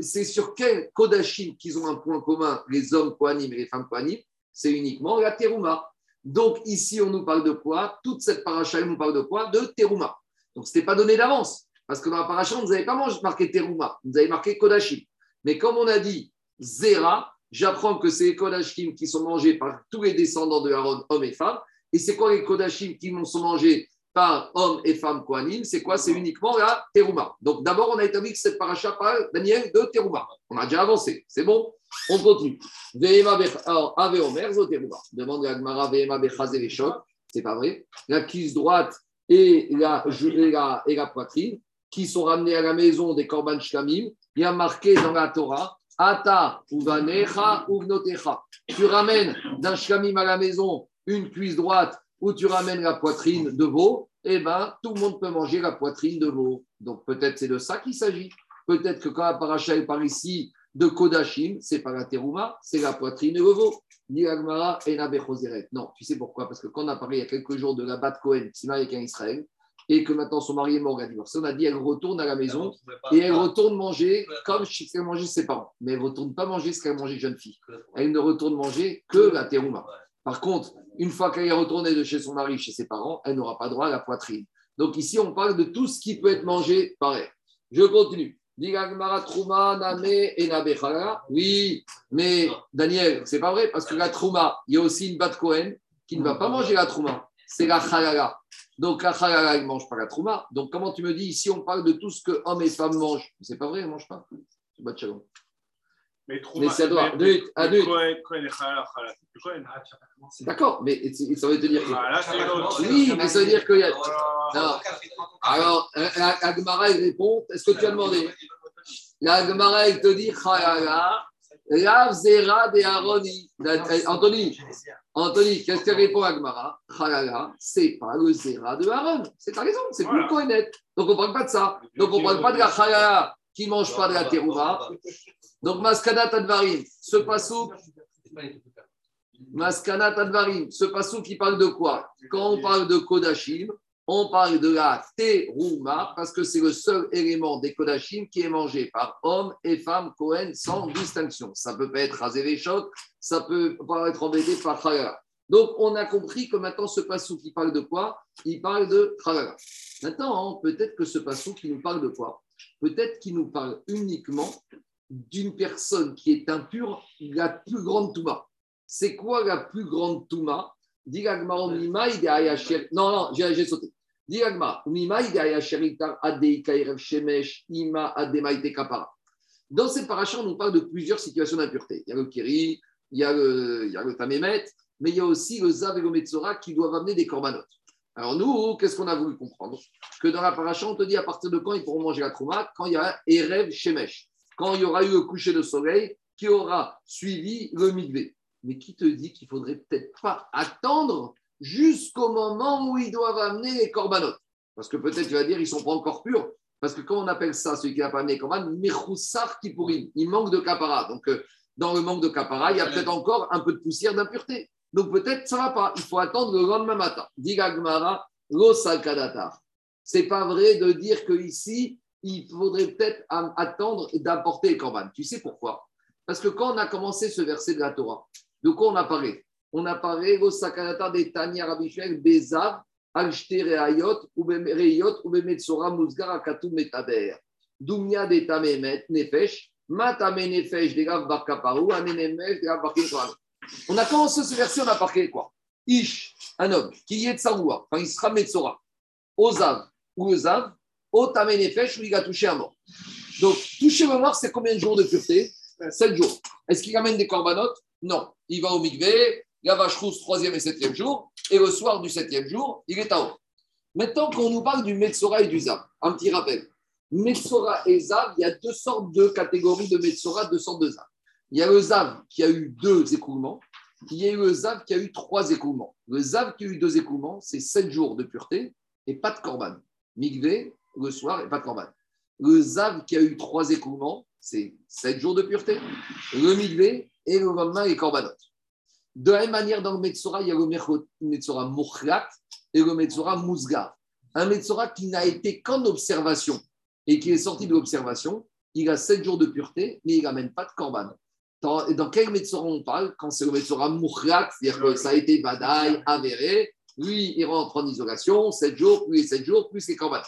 c'est sur quel kodashim qu'ils ont un point commun, les hommes kohanim et les femmes kohanim C'est uniquement la terouma. Donc ici, on nous parle de quoi? Toute cette paracha, nous parle de quoi? De terouma. Donc ce n'était pas donné d'avance. Parce que dans la paracha, nous avait pas marqué terouma, on nous avait marqué kodashim. Mais comme on a dit zera, j'apprends que c'est les kodashim qui sont mangés par tous les descendants de Aaron, hommes et femmes. Et c'est quoi les kodashim qui sont mangés par hommes et femmes kohanim C'est quoi? C'est uniquement la terouma. Donc d'abord, on a établi que cette paracha parle, Daniel, de terouma. On a déjà avancé. C'est bon? On continue. Alors, Ave Omer, Zoteruba. Demande à Gmara, Vehema Bechazereshot. C'est pas vrai. La cuisse droite et la, et la, poitrine qui sont ramenés à la maison des Korban Shlamim. Il y a marqué dans la Torah Ata uvanecha uvnotecha. Tu ramènes d'un shlamim à la maison une cuisse droite ou tu ramènes la poitrine de veau, eh bien, tout le monde peut manger la poitrine de veau. Donc, peut-être c'est de ça qu'il s'agit. Peut-être que quand la paracha est par ici, de Kodashim, c'est pas la terouma, c'est la poitrine de veau. Ni Agmara et Non, tu sais pourquoi? Parce que quand on a parlé il y a quelques jours de la Bat Cohen qui s'est mariée avec un Israël et que maintenant son mari est mort, on a dit elle retourne à la maison et elle retourne manger comme ce qu'elle mangeait ses parents. Mais elle ne retourne pas manger ce qu'elle mangeait jeune fille. Elle ne retourne manger que la terouma. Par contre, une fois qu'elle est retournée de chez son mari, chez ses parents, elle n'aura pas droit à la poitrine. Donc ici, on parle de tout ce qui peut être mangé pareil. Je continue. Oui, mais Daniel, c'est pas vrai, parce que la trouma, il y a aussi une bat Cohen qui ne va pas manger la trouma, c'est la chalala. Donc la chalala, il ne mange pas la trouma. Donc comment tu me dis, ici on parle de tout ce que hommes et femmes mangent? C'est pas vrai, ils ne mangent pas. Mais mais ça doit. D'accord, mais ça veut te dire que. Oui, mais ça veut dire qu'il y a. Non. Alors, Agmara, il répond est-ce que tu as demandé? L'Agmara, il te dit Rav Zera de Aroni. Anthony, Anthony, qu'est-ce que répond Agmara? Chalala, c'est pas le Zera de Aaron. C'est ta raison, c'est plus le net. Donc on ne parle pas de ça. Donc on ne parle pas de la Chalala qui ne mange pas de la terouma. Donc Maskana Tadvarim, ce passou. Maskana Tadvarim, ce passou qui parle de quoi? Quand on parle de Kodashim, on parle de la terouma parce que c'est le seul élément des kodachim qui est mangé par hommes et femmes Cohen sans distinction. Ça peut pas être rasé les chocs, ça peut pas être embêté par chalala. Donc on a compris que maintenant ce passou qui parle de quoi? Il parle de chalala. Maintenant, peut-être que ce passou qui nous parle de quoi? Peut-être qu'il nous parle uniquement d'une personne qui est impure, la plus grande touma. C'est quoi la plus grande touma? Non, non, j'ai sauté. Dans cette paracha, on nous parle de plusieurs situations d'impureté. Il y a le Kiri, il y a le, il y a le mais il y a aussi le Zav et le qui doivent amener des corbanotes. Alors nous, qu'est-ce qu'on a voulu comprendre? Que dans la paracha, on te dit à partir de quand ils pourront manger la trouma? Quand il y a Erev Shemesh, quand il y aura eu le coucher de soleil qui aura suivi le migvé. Mais qui te dit qu'il faudrait peut-être pas attendre jusqu'au moment où ils doivent amener les corbanotes Parce que peut-être tu vas dire ils sont pas encore purs. Parce que quand on appelle ça, celui qui n'a pas amené les corbanotes, Mechoussar Kipurim, il manque de capara. Donc euh, dans le manque de capara, il y a peut-être encore un peu de poussière d'impureté. Donc peut-être ça va pas. Il faut attendre le lendemain matin. Digagmara, Ce C'est pas vrai de dire qu'ici, il faudrait peut-être attendre d'apporter les corbanes. Tu sais pourquoi? Parce que quand on a commencé ce verset de la Torah, de quoi on a parlé? On a parlé Rosakanata des Tania Rabishel, Bezav, Alshte Reayot, Reyot, Ubemetsora, Muzgar, Akatu Metaber. Dumia de Tamemet, Nefesh, Matame Nefesh, Degav Barkaparu, Anenemesh, Degav Barkaparu. On a commencé ce verset, on a parlé quoi? Ish, un homme, qui est Tsaroua, quand il sera Metzora, Ozav ou Ozav, Otamenefesh, où il a touché un mort. Donc, toucher le mort, c'est combien de jours de pureté? 7 jours. Est-ce qu'il amène des corbanotes? Non. Il va au mikvé, la vache rousse, troisième et septième jour, et le soir du septième jour, il est à haut. Maintenant, quand on nous parle du Metzora et du Zav, un petit rappel. Metzora et Zav, il y a deux sortes de catégories de Metzora, deux sortes de Zav. Il y a le Zav qui a eu deux écoulements. Il y a eu le Zav qui a eu trois écoulements. Le Zav qui a eu deux écoulements, c'est sept jours de pureté et pas de corban. Migvé, le soir et pas de corban. Le Zav qui a eu trois écoulements, c'est sept jours de pureté. Le Migvé et le lendemain les corbanotes. De la même manière, dans le Metzora, il y a le Metzora Mochlat et le Metzora Mouzgar. Un Metzora qui n'a été qu'en observation et qui est sorti de l'observation, il a sept jours de pureté, mais il n'amène pas de corban. Dans, dans quel Metzora on parle Quand c'est le Metzora Moukhat, c'est-à-dire que ça a été badaï, avéré, lui, il rentre en isolation, 7 jours, plus les 7 jours, plus les corbans.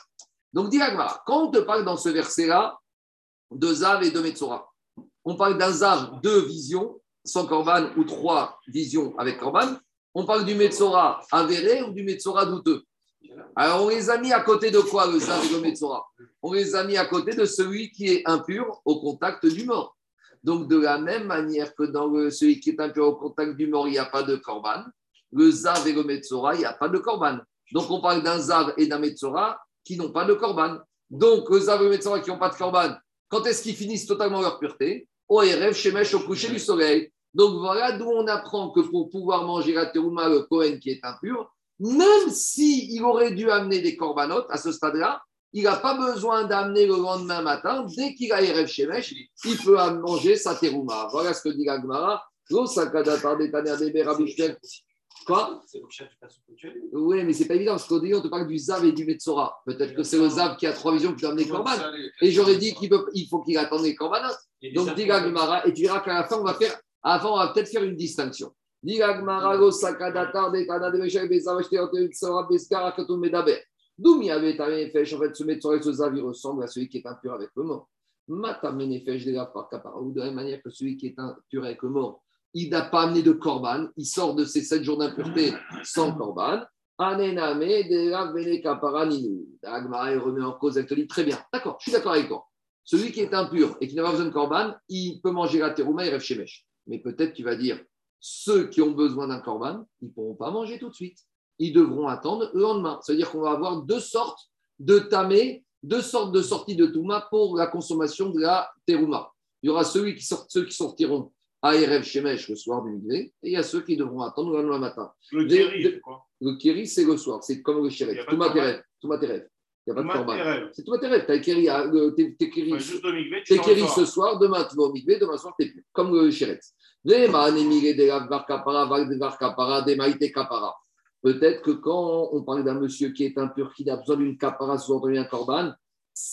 Donc, dis quand on te parle dans ce verset-là de Zav et de Metzora, on parle d'un Zav, deux visions, sans corban ou trois visions avec corban. On parle du Metzora avéré ou du Metzora douteux? Alors, on les a mis à côté de quoi, le Zav et le Metzora? On les a mis à côté de celui qui est impur au contact du mort. Donc, de la même manière que dans celui qui est peu au contact du mort, il n'y a pas de korban, le Zav et le Metzora, il n'y a pas de korban. Donc, on parle d'un Zav et d'un Metzora qui n'ont pas de korban. Donc, le Zav et le Metzora qui n'ont pas de korban, quand est-ce qu'ils finissent totalement leur pureté? Au chez Shemesh, au coucher du soleil. Donc, voilà d'où on apprend que pour pouvoir manger la terouma, le Kohen qui est impur, même s'il aurait dû amener des corbanotes à ce stade-là, il n'a pas besoin d'amener le lendemain matin. Dès qu'il a Erev Shemesh, il peut manger sa terouma. Voilà ce que dit l'Agmara. Quoi Oui, mais c'est pas évident parce qu'au début, on te parle du Zav et du Metzora. Peut-être que c'est le Zav qui a trois visions qui doit amener Korban. Et j'aurais dit qu'il il faut qu'il attende les Korbanot. Donc, dit l'Agmara, et tu verras qu'à la fin, on va faire, avant, on va peut-être faire une distinction. Dit l'Agmara, lo sakadatar de kana de Meshach bezav, shte yote beskara katum medaber. D'où il avait fait, en fait, ce Metzora et ce Zav, il ressemble à celui qui est impur avec le mort. Matamenefesh de la ou de la même manière que celui qui est impur avec le mort il n'a pas amené de corban, il sort de ses sept jours d'impureté sans corban. Il remet en cause avec très bien. D'accord, je suis d'accord avec toi. Celui qui est impur et qui n'a pas besoin de corban, il peut manger la terouma et rêve chez Mèche. Mais peut-être tu vas dire, ceux qui ont besoin d'un corban, ils ne pourront pas manger tout de suite. Ils devront attendre le lendemain. C'est-à-dire qu'on va avoir deux sortes de tamé, deux sortes de sorties de touma pour la consommation de la terouma. Il y aura ceux qui sortiront Erev Shemesh le soir du Migvé, et il y a ceux qui devront attendre le lendemain matin. Le Kiri, c'est quoi? Le Kiri, c'est le soir, c'est comme le Sheret. Tout Terev. Tout Terev. Il n'y a pas de corban. C'est tout Terev. T'as Kiri, t'es Kiri, Kiri ce soir, demain tu vas au Migvé, demain soir t'es plus. Comme le Sheret. Peut-être que quand on parle d'un monsieur qui est impur, qui a besoin d'une capara, sous-entendu un corban,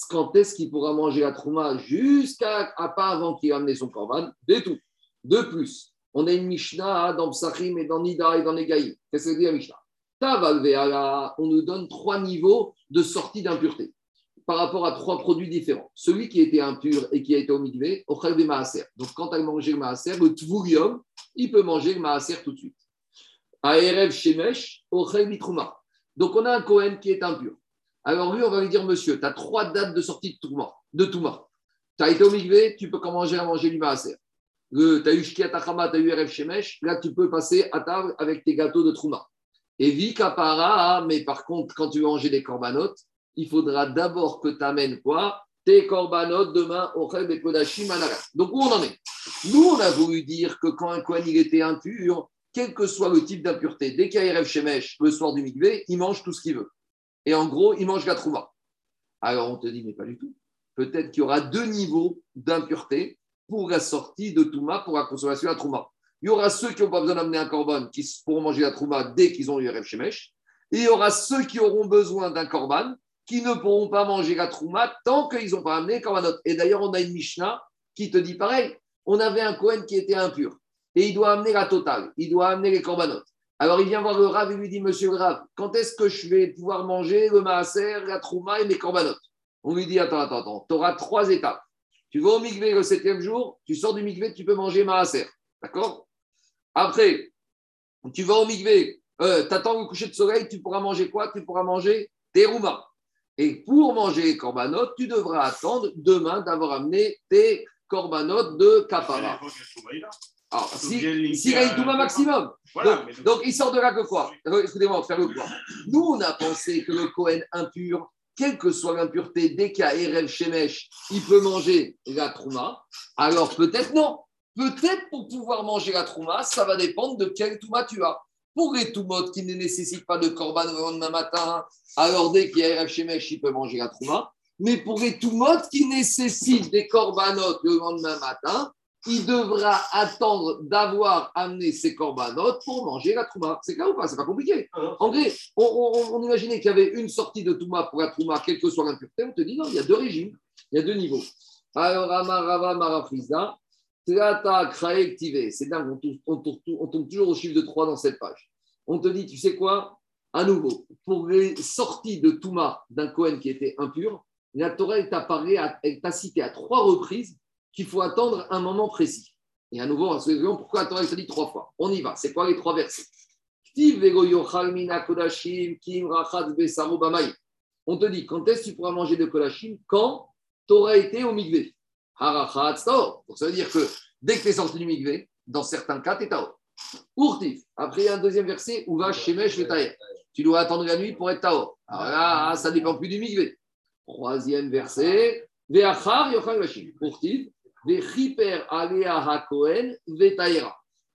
quand est-ce qu'il pourra manger la trouma jusqu'à pas avant qu'il ait amené son corban? Dès tout. De plus, on a une Mishnah dans Psachim et dans Nida et dans Negaï. Qu'est-ce que c'est la Mishnah? On nous donne trois niveaux de sortie d'impureté par rapport à trois produits différents. Celui qui était impur et qui a été au mikvé, au des maaser. Donc, quand il a mangé le maaser, le tvurium, il peut manger le maaser tout de suite. Aerev Shemesh, Ochel Mitrouma. Donc, on a un Cohen qui est impur. Alors, lui, on va lui dire, monsieur, tu as trois dates de sortie de Touma. De. Tu as été au Migvé, tu peux commencer à manger du Maaser. Tu as eu Shkia Tachama, tu as eu Erev. Là, tu peux passer à table avec tes gâteaux de Trouma. Et Vikapara, mais par contre, quand tu veux manger des corbanotes, il faudra d'abord que tu amènes quoi? Tes corbanotes demain au Chel et Kodashim Donc, où on en est? Nous, on a voulu dire que quand un Kohen il était impur, quel que soit le type d'impureté, dès qu'il y a Erev Shemesh le soir du Migvé, il mange tout ce qu'il veut. Et en gros, il mange la Trouma. Alors, on te dit, mais pas du tout. Peut-être qu'il y aura deux niveaux d'impureté pour la sortie de Touma, pour la consommation de la Trouma. Il y aura ceux qui n'ont pas besoin d'amener un corban, qui pourront manger la Trouma dès qu'ils ont eu Erev Shemesh. Et il y aura ceux qui auront besoin d'un corban, qui ne pourront pas manger la Trouma tant qu'ils n'ont pas amené le korbanot. Et d'ailleurs, on a une Mishnah qui te dit pareil. On avait un Kohen qui était impur. Et il doit amener la totale. Il doit amener les corbanotes. Alors il vient voir le Rav et lui dit Monsieur le Rav, quand est-ce que je vais pouvoir manger le maaser, la trouma et mes corbanotes On lui dit Attends, attends, attends, tu auras trois étapes. Tu vas au migvé le septième jour, tu sors du migvé, tu peux manger maaser. D'accord? Après, tu vas au migvé, euh, tu attends le coucher de soleil, tu pourras manger quoi? Tu pourras manger tes roumas. Et pour manger les corbanotes, tu devras attendre demain d'avoir amené tes corbanotes de kapara. Alors, si, si il a tout maximum. donc, il sort de là que quoi? Excusez-moi, faire le quoi? Nous, on a pensé que le Cohen impur quelle que soit l'impureté, dès qu'il y a Erev Shemesh, il peut manger la Trouma. Alors peut-être non. Peut-être pour pouvoir manger la Trouma, ça va dépendre de quel Touma tu as. Pour les Toumotes qui ne nécessitent pas de Korban le lendemain matin, alors dès qu'il y a Erev Shemesh, il peut manger la Trouma. Mais pour les Toumotes qui nécessitent des Korbanot le lendemain matin, il devra attendre d'avoir amené ses corbanotes pour manger la trouma. C'est clair ou pas? C'est pas compliqué. Ah en vrai, on, imaginait qu'il y avait une sortie de touma pour la trouma, quelle que soit l'impureté. On te dit non, il y a deux régimes, il y a deux niveaux. Alors, Amarava Marafriza, Trata C'est dingue, on, tombe toujours au chiffre de 3 dans cette page. On te dit, tu sais quoi? À nouveau, pour les sorties de Touma d'un Cohen qui était impur, la Torah, elle t'a cité à trois reprises qu'il faut attendre un moment précis. Et à nouveau, on se pourquoi attendre, il dit trois fois. On y va. C'est quoi les trois versets? On te dit, quand est-ce que tu pourras manger de kolachim Quand tu auras été au migvé. Donc ça veut dire que dès que tu es sorti du migvé, dans certains cas, tu es tao. Urtif. Après, il y a un deuxième verset où va shemesh. Tu dois attendre la nuit pour être tao. Alors là, ça dépend plus du migvé. Troisième verset. Veachar yochal Urtif.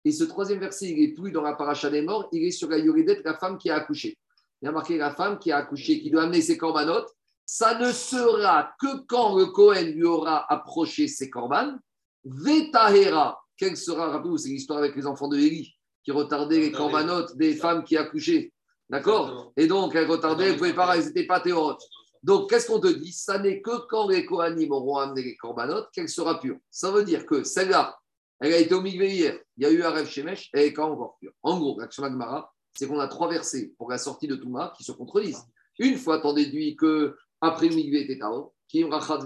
Et ce troisième verset, il n'est plus dans la paracha des morts, il est sur la Yoridet, la femme qui a accouché. Il y a marqué la femme qui a accouché, qui doit amener ses corbanotes. Ça ne sera que quand le Cohen lui aura approché ses corbanes. Vetahera, quelle sera, rappelez-vous, c'est l'histoire avec les enfants de Élie qui retardaient les corbanotes des femmes qui accouchaient. D'accord? Et donc, elles retardaient, elles ne pouvaient pas, elles n'étaient pas théorotes. Donc, qu'est-ce qu'on te dit? Ça n'est que quand les Kohanim auront amené les corbanotes qu'elle sera pure. Ça veut dire que celle-là, elle a été au Migvé hier, il y a eu un rêve Shemesh, elle est quand encore pure. En gros, l'action Agmara, c'est qu'on a trois versets pour la sortie de Touma qui se contredisent. Une fois, t'en déduis que après le Migvé était Tao, Kim Rachat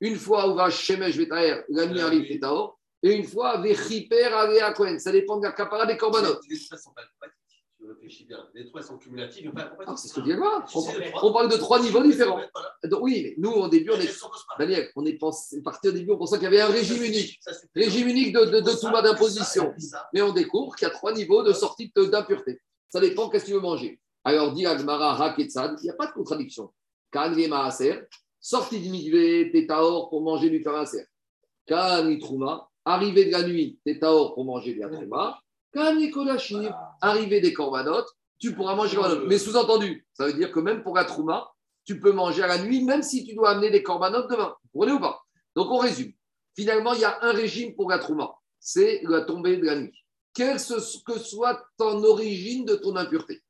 Une fois, va Shemesh Vetaer, la nuit arrive Tao. Et une fois, Vechiper Alea Kohen. Ça dépend de la capara des corbanotes réfléchis bien. Les trois sont cumulatifs. Ah, c'est ce que je voir. On, parle de trois niveaux différents. oui, mais nous, au début, on est. Daniel, on est parti au début, on pensait qu'il y avait un régime unique. Régime unique de, de, de d'imposition. Mais on découvre qu'il y a trois niveaux de sortie d'impureté. Ça dépend qu'est-ce que tu veux manger. Alors, dit Agmara Haketsad, il n'y a pas de contradiction. Kan Maaser, sortie du migvé, t'es pour manger du Maaser. Kan Trouma, arrivé de la nuit, t'es pour manger de la Quand Nicolas arrivé des corbanotes, tu pourras manger corbanotes. Mais sous-entendu, ça veut dire que même pour la trouma, tu peux manger à la nuit, même si tu dois amener des corbanotes demain. Vous comprenez ou pas? Donc on résume. Finalement, il y a un régime pour la trouma. C'est la tombée de la nuit. Quelle que soit ton origine de ton impureté.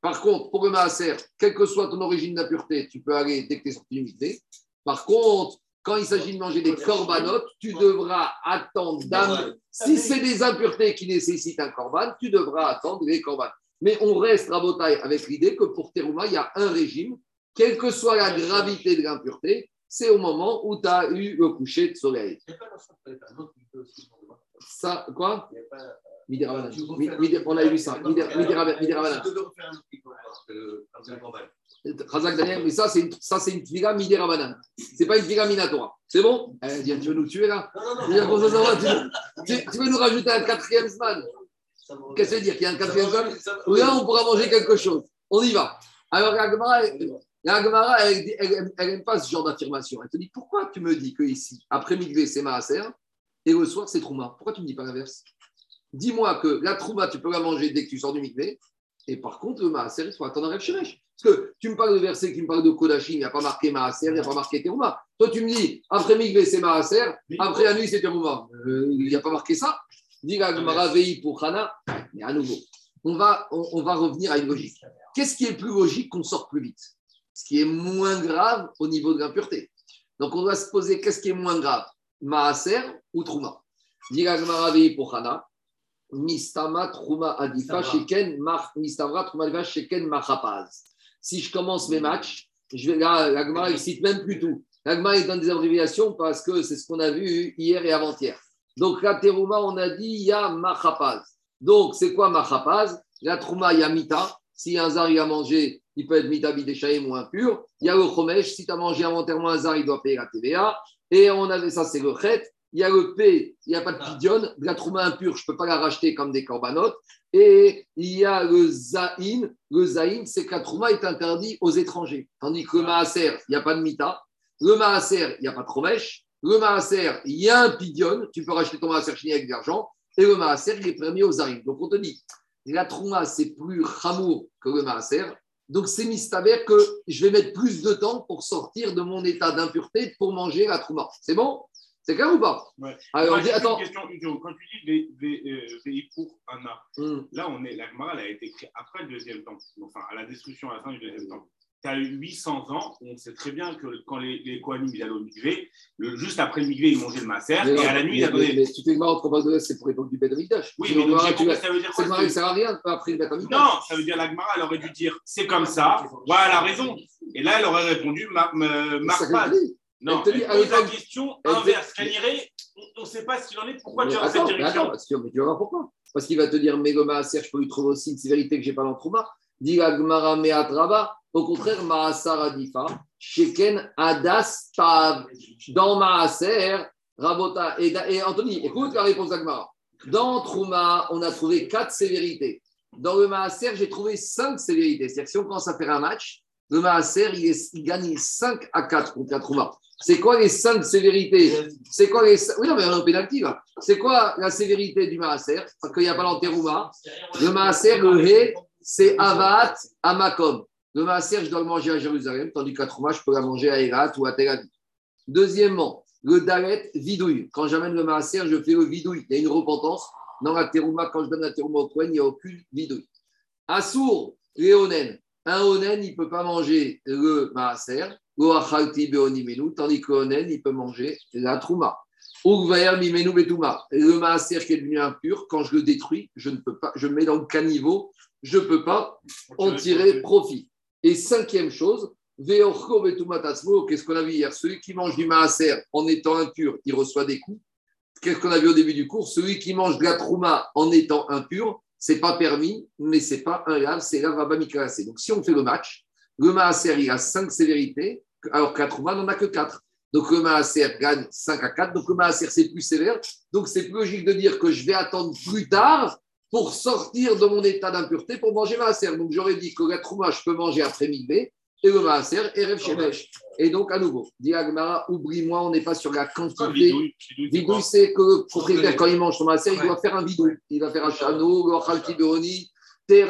Par contre, pour le maaser, quelle que soit ton origine d'impureté, tu peux aller dès que tu es sorti Par contre, quand il s'agit de manger des corbanotes, tu devras attendre Si c'est des impuretés qui nécessitent un corban, tu devras attendre les corbanes. Mais on reste à avec l'idée que pour Terouma, il y a un régime, quelle que soit la gravité de l'impureté, c'est au moment où tu as eu le coucher de soleil. Ça, quoi? Midi Ravanan. On a vu ça. Midi. Razak Daniel, mais ça, c'est une, ça, c'est une tfila midi Ravanan. C'est pas une tfila minatora. C'est bon? Elle dit, tu veux nous tuer là? Tu, tu, veux nous rajouter un quatrième sman Qu'est-ce que ça veut dire Qu'il y a un quatrième sman Là, on pourra manger quelque chose. On y va. Alors, la Gemara, elle n'aime pas ce genre d'affirmation. Elle te dit pourquoi tu me dis que ici, après Migvé, c'est Maaser et le soir, c'est Trouma? Pourquoi tu ne me dis pas l'inverse? Dis-moi que la Trouma, tu peux la manger dès que tu sors du Migvé, et par contre, le Maaser, il faut attendre un Shemesh. Parce que tu me parles de verset qui me parle de Kodashim, il n'y a pas marqué Maaser, il n'y a pas marqué Terouma. Toi, tu me dis après Migvé, c'est Maaser, après la nuit, c'est Terouma. Euh, il n'y a pas marqué ça. Dis la Gemara, pour Khana, mais à nouveau, on va, on va revenir à une logique. Qu'est-ce qui est plus logique qu'on sorte plus vite? Ce qui est moins grave au niveau de l'impureté. Donc on doit se poser qu'est-ce qui est moins grave, Maaser ou Trouma Pochana, Mistama Trouma Adifa Sheken Mistamra Trouma Adifa Sheken Machapaz. Si je commence mes matchs, je vais, là, l'Agmara ne cite même plus tout. L'Agmara il donne des abréviations parce que c'est ce qu'on a vu hier et avant-hier. Donc la Terouma, on a dit il y a Machapaz. Donc c'est quoi Machapaz La Trouma, il y a Mita. Si un zar il a mangé il peut être mitabi des ou impur. Il y a le chomesh, si tu as mangé involontairement un zar, il doit payer la TVA. Et on avait ça, c'est le chet. Il y a le P, il n'y a pas de pidion. La trouma impure, je ne peux pas la racheter comme des corbanotes. Et il y a le zaïn. Le zaïn, c'est que la trouma est interdite aux étrangers. Tandis que le maaser, il n'y a pas de mita. Le maaser, il n'y a pas de chomesh. Le maaser, il y a un pidion. Tu peux racheter ton maaser chini avec de l'argent. Et le maaser, il est permis aux zaïn. Donc on te dit, la trouma, c'est plus chamour que le maaser. Donc, c'est mistaber que je vais mettre plus de temps pour sortir de mon état d'impureté pour manger la trouma. C'est bon? C'est clair ou pas ouais. Alors, attends. Question, quand tu dis VI pour Anna, hmm. là, on est, la Gemara, elle a été écrite après le deuxième temps, enfin, à la destruction à la fin du deuxième temps tu as eu 800 ans, on sait très bien que quand les, les Kohanim ils allaient au Migvé, juste après le Migvé, ils mangeaient le Masser, et à la nuit, ils avaient. Mais, tu fais le maroc de c'est pour l'époque du Bedridash. Oui, mais donc, tu, ça veut dire quoi Ça ne sert à rien après le Bedridash. Non, ça veut dire l'Agmara, elle aurait dû dire c'est comme ça, voilà la raison. Et là, elle aurait répondu Marpad. Non, elle pose la question inverse. Kaniré, on ne sait pas ce qu'il en est, pourquoi tu as cette direction Attends, mais tu vas voir pourquoi. Parce qu'il va te dire, mais le Maaser, je peux lui trouver aussi une sévérité que je n'ai pas dans le trauma. Dit l'Agmara Meatraba, au contraire, Maasar Adifa, Sheken Adas Tav. Dans Maaser, Rabota. Et, et, Anthony, écoute la réponse d'Agmara. Dans Trouma, on a trouvé quatre sévérités. Dans le Maaser, j'ai trouvé cinq sévérités. C'est-à-dire que si on commence à faire un match, le Maaser, il, gagne 5 à 4 contre la Trouma. C'est quoi les cinq sévérités? C'est quoi les Oui, mais on un pénalty là. C'est quoi la sévérité du Maaser? Parce qu'il n'y a pas l'antérouma. Le Maaser, le Hé, c'est Avat Amakom. Le maaser, je dois le manger à Jérusalem, tandis qu'à Trouma, je peux la manger à Erat ou à Tel Aviv. Deuxièmement, le dalet vidouille. Quand j'amène le maaser, je fais le vidouille. Il y a une repentance. Dans la terouma, quand je donne la terouma au Kohen, il n'y a aucune vidouille. Assour, léonen. Un onen, il ne peut pas manger le maaser. Tandis que onen, il peut manger la trouma. Le maaser qui est devenu impur, quand je le détruis, je ne peux pas, je le mets dans le caniveau, je ne peux pas en tirer profit. Et cinquième chose, qu'est-ce qu'on a vu hier? Celui qui mange du maaser en étant impur, il reçoit des coups. Qu'est-ce qu'on a vu au début du cours? Celui qui mange de la trouma en étant impur, c'est pas permis, mais c'est pas un lave, c'est la va Donc si on fait le match, le maaser, il a cinq sévérités, alors que la trouma n'en a que quatre. Donc le maaser gagne 5 à 4, donc le maaser c'est plus sévère. Donc c'est plus logique de dire que je vais attendre plus tard pour sortir de mon état d'impureté pour manger maaser. Donc j'aurais dit que la trouma, je peux manger après midi et le maaser et Rev Shemesh. Et donc à nouveau, dit Agmara, oublie-moi, on n'est pas sur la quantité. Vidouille, c'est que le propriétaire, quand il mange son maaser, il doit faire un vidouille. Il va faire un chano, un chalti beoni. C'est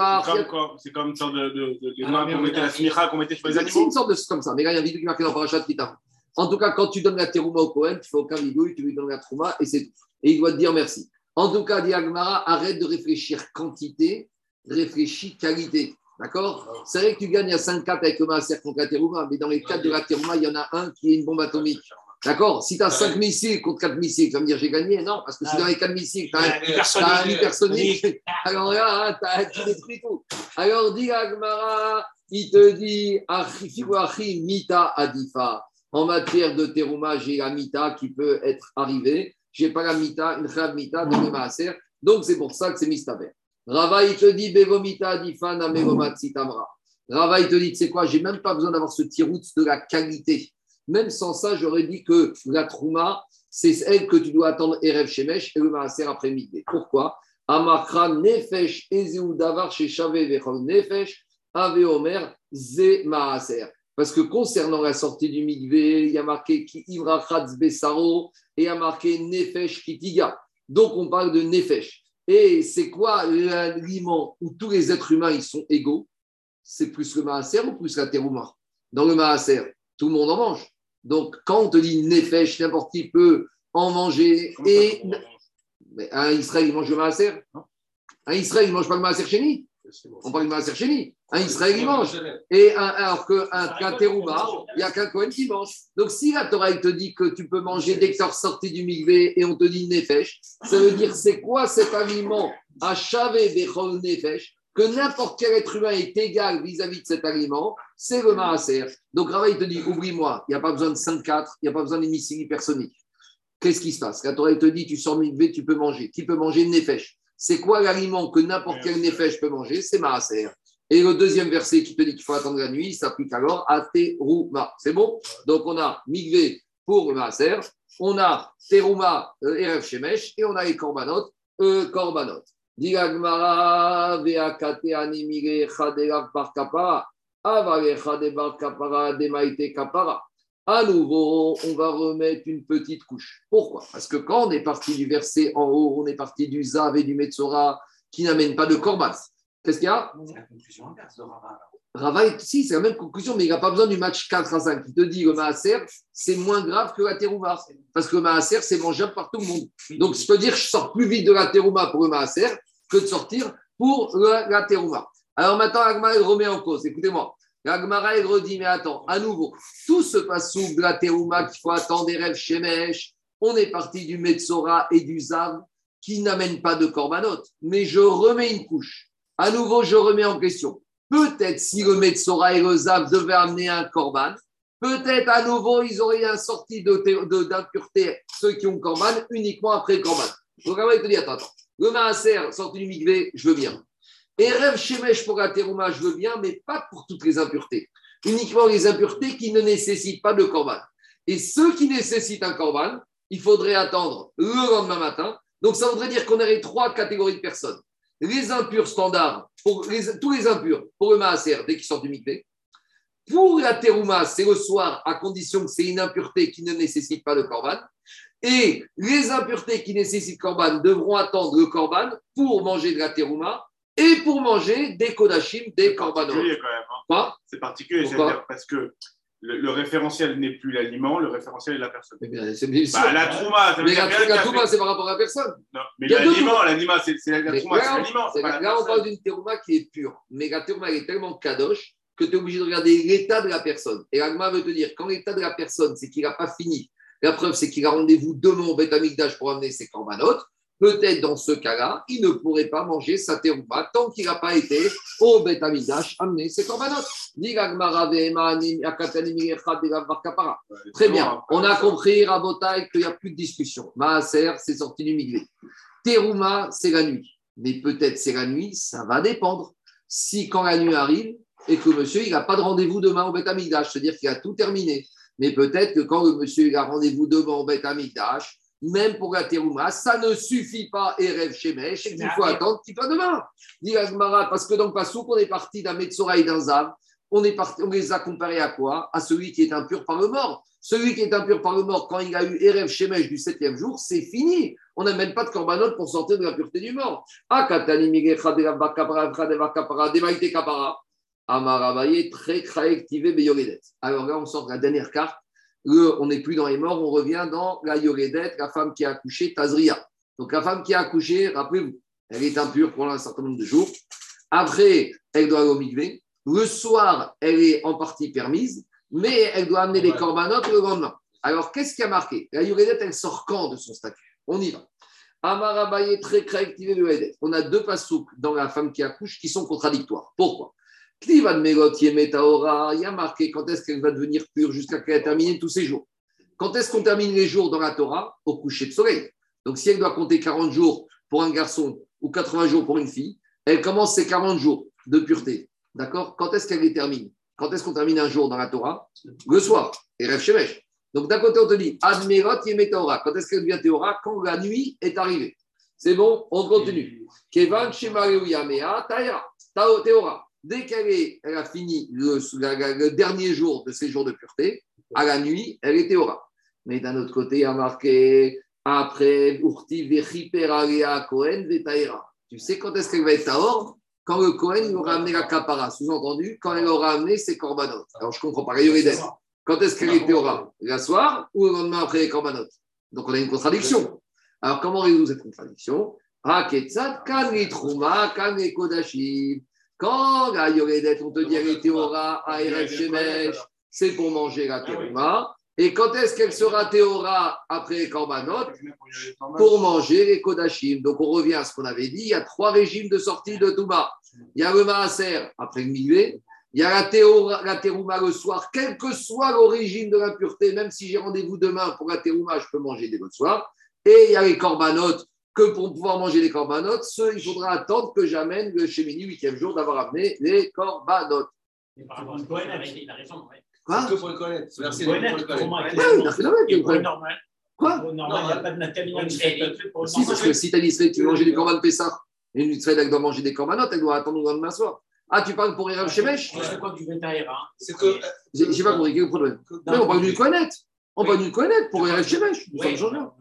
comme une sorte de, de, de, ah, qu'on mettait la smicha, qu'on mettait sur les animaux. C'est une sorte de comme ça. Mais là, il y a un vidouille qui marqué dans Parachat Pita. En tout cas, quand tu donnes la terouma au Cohen, tu fais aucun vidouille, tu lui donnes la trouma et c'est tout. Et il doit te dire merci. En tout cas, Diagmara, arrête de réfléchir quantité, réfléchis qualité. D'accord? C'est vrai que tu gagnes à 5-4 avec le Maaser contre la Terouma, mais dans les 4 de la Terouma, il y en a un qui est une bombe atomique. D'accord? Si tu as 5 missiles contre 4 missiles, tu vas me dire j'ai gagné? Non, parce que si dans les 4 missiles, tu as, un hypersonique, alors là, tu détruis tout. Alors, Diagmara, il te dit Mita Adifa. En matière de Terouma, j'ai la Mita qui peut être arrivée. Je n'ai pas la mita, une khab mita de maaser. Donc, c'est pour ça que c'est mistaber. Rava, il te dit, Bevomita, Difana, Tamra. Rava, il te dit, tu sais quoi, j'ai même pas besoin d'avoir ce tirout de la qualité. Même sans ça, j'aurais dit que la trouma, c'est elle que tu dois attendre Erev Shemesh et le Maaser après-midi. Pourquoi? Amakra Nefesh Ezeu Davar Nefesh Ave Omer Maaser. Parce que concernant la sortie du Mikvé, il y a marqué Ki Ivrachatz Besaro et il y a marqué Nefesh Kitiga. Donc on parle de Nefesh. Et c'est quoi l'aliment où tous les êtres humains ils sont égaux? C'est plus le Maaser ou plus la terouma? Dans le Maaser, tout le monde en mange. Donc, quand on te dit Nefesh, n'importe qui peut en manger. et un Israël, il mange le maaser? Un Israël, il ne mange pas le maaser chéni On parle du maaser chéni. Un Israël, il mange. Et un, alors qu'un terouma, il n'y a qu'un Cohen qui mange. Donc, si la Torah te dit que tu peux manger dès que tu es sorti du migvé et on te dit Nefesh, ça veut dire c'est quoi cet aliment à chavé bechol Nefesh que n'importe quel être humain est égal vis-à-vis de cet aliment, c'est le maaser. Donc Rava, il te dit, oublie-moi, il n'y a pas besoin de 5-4, il n'y a pas besoin d'émissie hypersonique. Qu'est-ce qui se passe? Quand Torah te dit, tu sors mikvé, tu peux manger. Qui peut manger nefesh? C'est quoi l'aliment que n'importe quel nefesh peut manger? C'est maaser. Et le deuxième verset qui te dit qu'il faut attendre la nuit, s'applique alors à terouma. C'est bon? Donc on a mikvé pour le maaser, on a terouma, euh, erev shemesh, et on a les korbanot, euh, korbanot. À nouveau, on va remettre une petite couche. Pourquoi? Parce que quand on est parti du verset en haut, on est parti du Zav et du Metzora qui n'amènent pas de Korbas. Qu'est-ce qu'il y a C'est la conclusion inverse de Rava. Rava, si, c'est la même conclusion, mais il n'a pas besoin du match 4 à 5 qui te dit le Maaser, c'est moins grave que la Terouma. Parce que le Maaser, c'est mangeable par tout le monde. Donc, je peux dire je sors plus vite de la Terouma pour le Maaser que de sortir pour la, terouma. Alors maintenant, Agmara, remet en cause. Écoutez-moi. Agmara, il redit, mais attends, à nouveau, tout ce passou de la terouma qu'il faut attendre des rêves Shemesh, on est parti du Metzora et du Zav qui n'amènent pas de korbanot. Mais je remets une couche. À nouveau, je remets en question. Peut-être si le Metzora et le Zav devaient amener un korban, peut-être à nouveau, ils auraient un sorti d'impureté, de, ceux qui ont korban, uniquement après le korban. Donc, on va te dire, attends, attends. Le maaser, sorti du migvé, je veux bien. Et rêve shemesh pour la terouma, je veux bien, mais pas pour toutes les impuretés. Uniquement les impuretés qui ne nécessitent pas de corban. Et ceux qui nécessitent un corban, il faudrait attendre le lendemain matin. Donc ça voudrait dire qu'on aurait trois catégories de personnes. Les impurs standards, pour tous les impurs, pour le maaser, dès qu'ils sortent du migvé. Pour la terouma, c'est le soir, à condition que c'est une impureté qui ne nécessite pas de corban. Et les impuretés qui nécessitent corban devront attendre le corban pour manger de la terouma et pour manger des kodachim, des korbanos. Hein. C'est particulier quand même. C'est particulier, parce que le, référentiel n'est plus l'aliment, le référentiel est la personne. Mais bien, c'est bien bah, la trouma, mais la, trouma, c'est par rapport à la personne. Non, mais l'aliment, l'aliment, c'est la, la trouma, c'est l'aliment. Là, on parle d'une terouma qui est pure, mais la terouma est tellement kadosh que tu es obligé de regarder l'état de la personne. Et l'agma veut te dire, quand l'état de la personne, c'est qu'il n'a pas fini la preuve, c'est qu'il a rendez-vous demain au Beth pour amener ses corbanotes. Peut-être dans ce cas-là, il ne pourrait pas manger sa terouba tant qu'il n'a pas été au Beth amener ses corbanotes. Très bien, on a compris, Rabotai, qu'il n'y a plus de discussion. Maaser, c'est sorti du migré. Terouma, c'est la nuit. Mais peut-être c'est la nuit, ça va dépendre. Si quand la nuit arrive et que monsieur, il n'a pas de rendez-vous demain au Beth c'est-à-dire qu'il a tout terminé, mais peut-être que quand le monsieur a rendez-vous devant Beth Amikdash, même pour la terouma, ça ne suffit pas, Erev Shemesh, et il faut attendre qu'il soit demain. Dit parce que dans Passouk, on est parti d'un Metzora et d'un Zav, on, est parti, on les a comparés à quoi? À celui qui est impur par le mort. Celui qui est impur par le mort, quand il a eu Erev Shemesh du septième jour, c'est fini. On n'amène pas de korbanot pour sortir de la pureté du mort. Ah. Alors là, on sort de la dernière carte. On n'est plus dans les morts, on revient dans la Yoredet, la femme qui a accouché, Tazria. Donc la femme qui a accouché, rappelez-vous, elle est impure pendant un certain nombre de jours. Après, elle doit aller au Le soir, elle est en partie permise, mais elle doit amener les corbanotes le lendemain. Alors, qu'est-ce qui a marqué? La Yoredet, elle sort quand de son statut? On y va. Amarabaye, très activé Yoredet. On a deux passouks dans la femme qui accouche qui sont contradictoires. Pourquoi? Il y a marqué quand est-ce qu'elle va devenir pure jusqu'à qu'elle ait terminé tous ses jours. Quand est-ce qu'on termine les jours dans la Torah? Au coucher de soleil. Donc si elle doit compter 40 jours pour un garçon ou 80 jours pour une fille, elle commence ses 40 jours de pureté. D'accord? Quand est-ce qu'elle les termine? Quand est-ce qu'on termine un jour dans la Torah? Le soir. Et rêve Shemesh. Donc d'un côté, on te dit Admerot Yemetora. Quand est-ce qu'elle devient Théora? Quand la nuit est arrivée. C'est bon? On continue. Kevan Yamea Théora. Dès qu'elle elle a fini le, dernier jour de ses jours de pureté, à la nuit, elle est Théora. Mais d'un autre côté, il y a marqué après Urti Kohen Tu sais quand est-ce qu'elle va être Taor Quand le Kohen aura amené la kapara. Sous-entendu, quand elle aura amené ses korbanot. Alors je comprends pas. Quand est-ce qu'elle est Théora La soir ou le lendemain après les korbanot Donc on a une contradiction. Alors comment résoudre cette contradiction? Quand la Yoredet, on te dit elle à c'est pour manger la Théora. Et quand est-ce qu'elle sera Théora après les Korbanot Pour manger les Kodashim. Donc on revient à ce qu'on avait dit il y a trois régimes de sortie de Touma. Il y a le Maaser après le Migvé, il y a la, théora, la Terouma le soir, quelle que soit l'origine de l'impureté, même si j'ai rendez-vous demain pour la Terouma, je peux manger dès le soir. Et il y a les Korbanot que pour pouvoir manger les corbanotes, il faudra attendre que j'amène le Shemini, huitième jour, d'avoir amené les corbanotes. il a raison. Quoi que pour le connaître. Merci pour le connaître. Quoi Non, il n'y a pas de natamina Si, parce que si tu as dit tu veux manger des corbanes Pessah, et une Israël, elle doit manger des corbanotes, elle doit attendre le lendemain soir. Ah, tu parles pour Erev Shemesh C'est quoi du Hein? C'est que. J'ai pas compris, quel problème? Mais on parle du connaître. On va nous connaître pour Shemesh. Nous sommes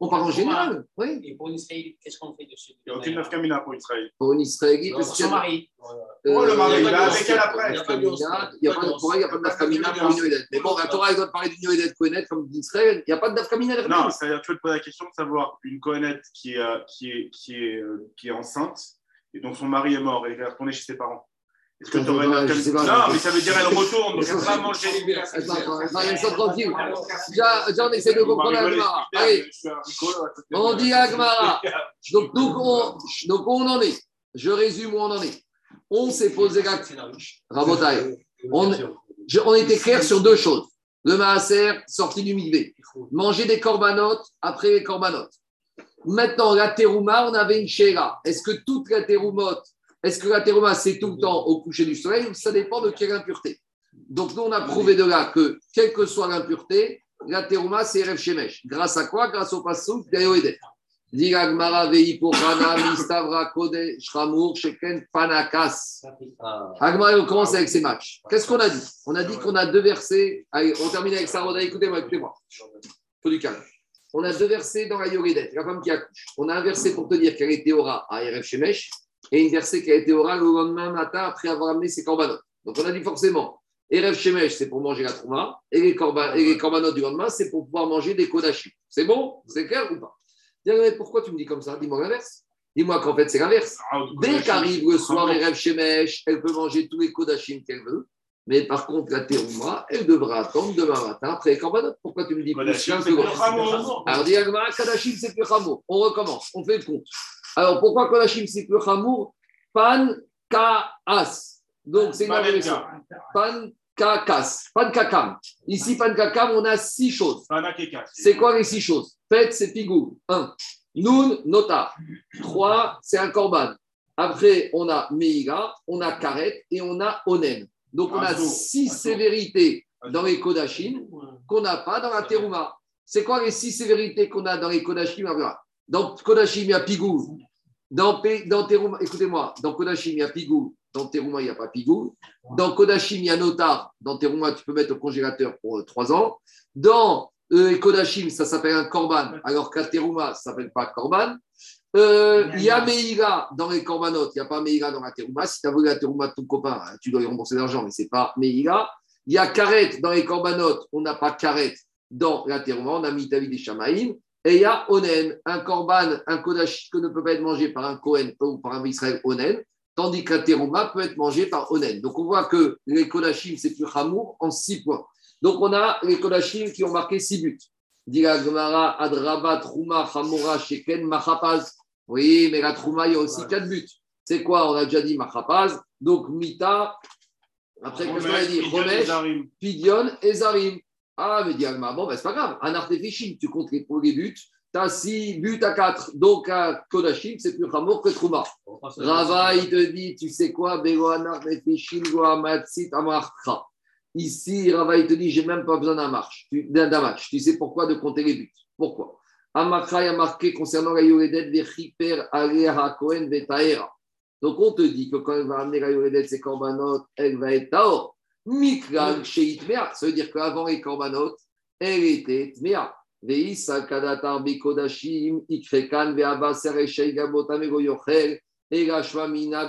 On parle en général. Oui. Et pour une Israélite, qu'est-ce qu'on fait dessus Il n'y a aucune nafkamina pour Israël. Pour une Israélite, parce que. Son mari. Oh, le mari, il va avec elle après. Il n'y a pas de nafkamina pour une Yoedet. Mais bon, la Torah, elle doit parler d'une Yoedet Kohenet comme d'Israël. Il n'y a pas de nafkamina. Non, c'est-à-dire, tu veux te poser la question de savoir une Kohenet qui est enceinte, et donc son mari est mort, et elle est retournée chez ses parents. Est-ce que tu aurais Non, mais ça veut dire elle retourne, donc elle va manger. Attends, tranquille. J'en essaie de comprendre Agmara. Allez, on dit (laughs) Agmara. Donc, donc, on, donc, on en est. Je résume où on en est. On s'est posé la question. On, on était clair sur deux choses. Le maaser, sorti du mikvé. Manger des corbanotes après les corbanotes. Maintenant, la terouma, on avait une chéra. Est-ce que toute la teroumote est-ce que la terouma, c'est tout le temps au coucher du soleil ou ça dépend de quelle impureté Donc, nous, on a prouvé de là que, quelle que soit l'impureté, la terouma, c'est Rev Shemesh. Grâce à quoi? Grâce au passage d'Ayoedet. Agmara Sheken Panakas. Agmara, on commence avec ces matchs. Qu'est-ce qu'on a dit? On a dit qu'on a deux versets. Allez, on termine avec Saroda. Écoutez-moi, écoutez-moi. Faut du calme. On a deux versets dans la Yoredet, la femme qui accouche. On a un verset pour te dire qu'elle est Théora à Erev Shemesh et une verset qui a été oral le lendemain matin après avoir amené ses corbanotes. Donc on a dit forcément, Erev Shemesh, c'est pour manger la trouma, et les, corban, et les corbanotes du lendemain, c'est pour pouvoir manger des kodachim. C'est bon? C'est clair ou pas? Dis-moi, pourquoi tu me dis comme ça? Dis-moi l'inverse. Dis-moi qu'en fait, c'est l'inverse. Ah, Dès qu'arrive le soir Erev Shemesh, elle peut manger tous les kodachim qu'elle veut. Mais par contre, la terouma, elle devra attendre demain matin après les corbanotes. Pourquoi tu me dis plus Alors, dis Kadashim, c'est plus Hamour. On recommence, on fait le compte. Alors, pourquoi Kodashim, c'est plus Hamour Pan Kaas. Donc, c'est une abréviation. Pan Kakas. Pan Kakam. Ici, Pan Kakam, on a six choses. C'est quoi les six choses? Faites, c'est Pigou. Un. Nun, Nota. Trois, c'est un Korban. Après, on a Meïga, on a Karet et on a Onen. Donc, on a six sévérités dans les Kodashim qu'on n'a pas dans la Teruma. C'est quoi les six sévérités qu'on a dans les Kodashim Dans Kodashim, il y a Pigou. Dans, Teruma, écoutez-moi, dans Kodashim, il y a Pigou. Dans Teruma, il n'y a pas Pigou. Dans Kodashim, il y a Notar. Dans Teruma, tu peux mettre au congélateur pour euh, trois ans. Dans euh, Kodashim, ça s'appelle un Korban, alors qu'à ça ne s'appelle pas Korban. Euh, il y a Meïra dans les Korbanot, il n'y a pas Meïra dans la Teruma. Si tu as voulu la Teruma de ton copain, hein, tu dois lui rembourser l'argent, mais ce n'est pas Meïra. Il y a Karet dans les Korbanot, on n'a pas Karet dans la Teruma, on a mis David des Shamaïm. Et il y a Onen, un korban, un kodash que ne peut pas être mangé par un Kohen ou par un Israël Onen, tandis que la terouma peut être mangé par Onen. Donc on voit que les kodashim, c'est plus hamour en six points. Donc on a les kodashim qui ont marqué six buts. Diga Gemara, Adraba, Trouma, Hamura, Sheken, Machapaz. Oui, mais la Trouma, il y a aussi quatre buts. C'est quoi? On a déjà dit Machapaz. Donc Mita, après, qu'est-ce qu'on a dit? Romesh, Pidion et Zarim. Ah, mais dit bon, ben, c'est pas grave. Un artefichim, tu comptes les, les buts, Tassi, but à 4. Donc à Kodashim, c'est plus Hamour que Trouma. Rava, il te dit, tu sais quoi, Ici, Rava, il te dit, j'ai même pas besoin d'un match. Tu sais pourquoi de compter les buts Pourquoi? Amakra a marqué concernant la Yoredet, Vechiper, Aleha, Kohen, Vetaera. Donc on te dit que quand elle va amener la Yoredet, ses korbanot, elle va être Taor. Sheitmea. Ça veut dire qu'avant les korbanot, elle était Tmea. Veisa, Kadatar, Bekodashim, Ikrekan, Veabaser,